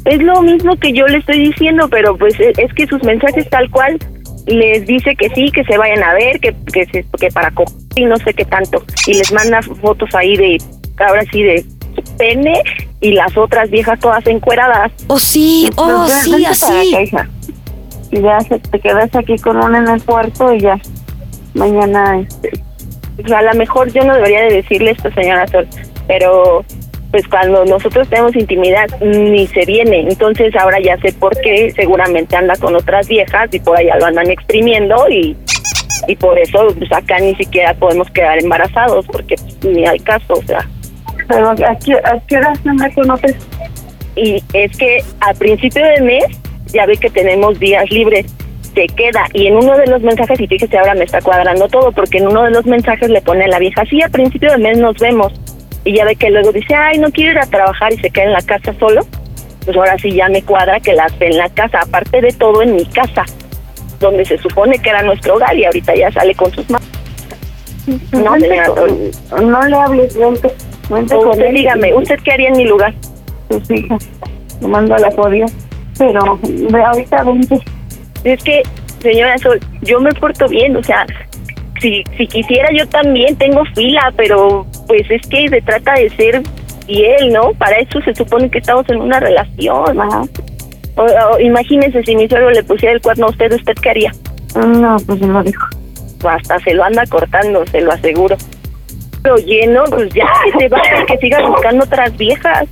Es lo mismo que yo le estoy diciendo, pero pues es, es que sus mensajes tal cual les dice que sí, que se vayan a ver, que, que, se- que para coger y no sé qué tanto. Y les manda fotos ahí de, ahora sí, de su pene y las otras viejas todas encueradas. Oh, sí, oh, Pues, sí, así. acá. Y ya se- te quedas aquí con una en el cuarto y ya mañana este, O sea, a lo mejor yo no debería de decirle esto, señora Sol, pero pues cuando nosotros tenemos intimidad ni se viene. Entonces ahora ya sé por qué seguramente anda con otras viejas y por allá lo andan exprimiendo y, y por eso pues acá ni siquiera podemos quedar embarazados porque pues, ni hay caso, o sea. Pero ¿a qué, a qué no me conoces? Y es que al principio del mes ya ve que tenemos días libres, se queda y en uno de los mensajes, y fíjese ahora me está cuadrando todo, porque en uno de los mensajes le pone a la vieja, sí, a principio del mes nos vemos, y ya ve que luego dice, ay, no quiero ir a trabajar y se queda en la casa solo, pues ahora sí ya me cuadra que las ve en la casa, aparte de todo en mi casa, donde se supone que era nuestro hogar y ahorita ya sale con sus manos. No. No le hables, vente. vente O usted dígame, ¿usted qué haría en mi lugar? Pues hija, te mando a la jodida. Pero ve ahorita vente. Es que, señora Sol, yo me porto bien, o sea, si, si quisiera yo también tengo fila, pero pues es que se trata de ser fiel, ¿no? Para eso se supone que estamos en una relación. O, o, imagínese si mi suegro le pusiera el cuerno a usted, ¿usted qué haría? No, pues se lo dijo. Hasta se lo anda cortando, se lo aseguro. Pero lleno, pues ya que se vaya, que siga buscando otras viejas.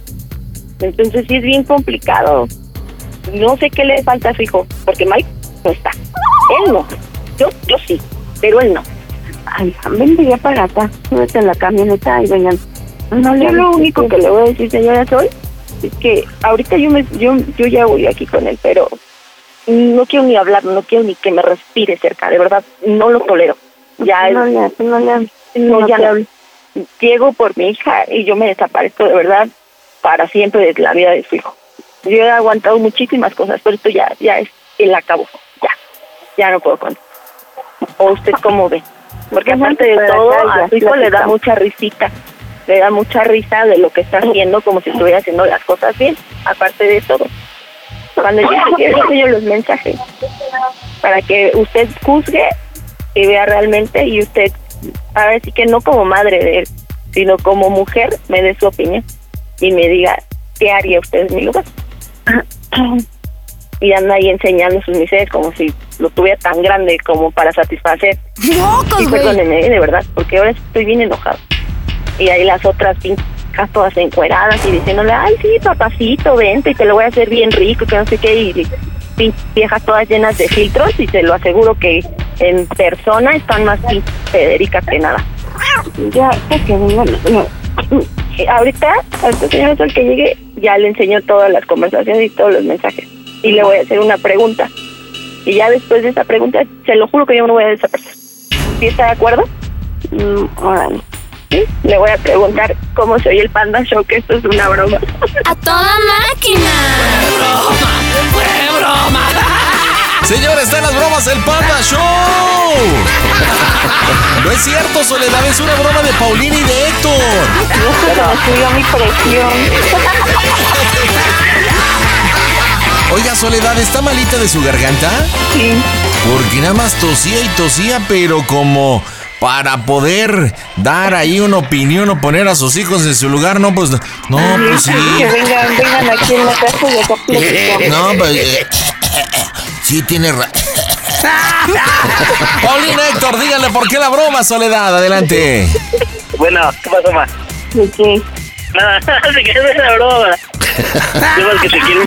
Entonces sí es bien complicado. No sé qué le falta a su hijo, porque Mike no está. Él no. Yo, yo sí, pero él no. Ay, vente ya para acá. Súbete en la camioneta y vengan. No Yo lo único que le voy a decir, señora Sol, es que ahorita yo me, yo, yo ya voy aquí con él, pero no quiero ni hablar, no quiero ni que me respire cerca, de verdad, no lo tolero. Ya No no le hables. no, No ya no. Llego por mi hija y yo me desaparezco de verdad para siempre de la vida de su hijo. Yo he aguantado muchísimas cosas, pero esto ya, ya es el acabo. Ya, ya no puedo con. ¿O usted cómo ve? Porque aparte de todo, a su hijo le da mucha risita. Le da mucha risa de lo que está haciendo, como si estuviera haciendo las cosas bien, aparte de todo. Cuando yo enseño los mensajes para que usted juzgue y vea realmente y usted, ahora sí que no como madre de él, sino como mujer, me dé su opinión y me diga qué haría usted en mi lugar. Y anda ahí enseñando sus miserias como si lo tuviera tan grande como para satisfacer. ¡Locos, y perdónenme, de verdad, porque ahora estoy bien enojado. Y ahí las otras pinches todas encueradas y diciéndole, ay, sí, papacito, vente y te lo voy a hacer bien rico, que no sé qué, y viejas todas llenas de filtros y se lo aseguro que en persona están más pinches Federicas que nada. Ya, es que vengan. no. Eh, Ahorita, ahorita señor que llegue, ya le enseñó todas las conversaciones y todos los mensajes. Y le voy a hacer una pregunta. Y ya después de esa pregunta, se lo juro que yo no voy a desaparecer. ¿Sí está de acuerdo? Mm, órale. ¿Sí? Le voy a preguntar cómo se oye el Panda Show, que esto es una broma. ¡A toda máquina! Señores, están las bromas del Panda Show. No es cierto, Soledad, es una broma de Paulina y de Héctor. subió mi presión. Oiga, Soledad, ¿está malita de su garganta? Sí. Porque nada más tosía y tosía, pero como para poder dar ahí una opinión o poner a sus hijos en su lugar, no, pues no, pues sí. Que vengan, vengan aquí en la casa y acá platicamos. No, pues eh, sí tiene ra- Paulina Héctor, díganle por qué la broma, Soledad, adelante. Bueno, ¿qué pasó, ma? ¿De qué? Nada, se quedó en la broma. Yo que te quiero.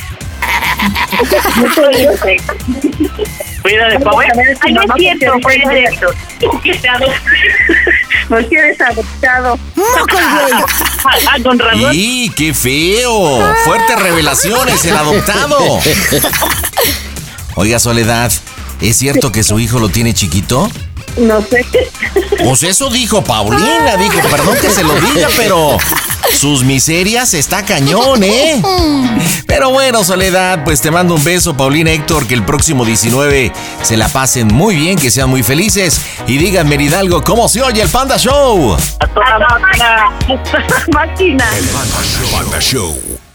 Cuida de Pau. Ay, no es cierto, fue cierto. No quieres adoptado. Ah, con razón. ¡Y qué feo! Fuertes revelaciones, el adoptado. Oiga, Soledad, ¿es cierto que su hijo lo tiene chiquito? No sé. Pues eso dijo Paulina, dijo, perdón que se lo diga, pero sus miserias está cañón, ¿eh? Pero bueno, Soledad, pues te mando un beso, Paulina Héctor, que el próximo 19 se la pasen muy bien, que sean muy felices. Y díganme, Hidalgo, ¿cómo se oye el Panda Show? Máquina. Panda Show.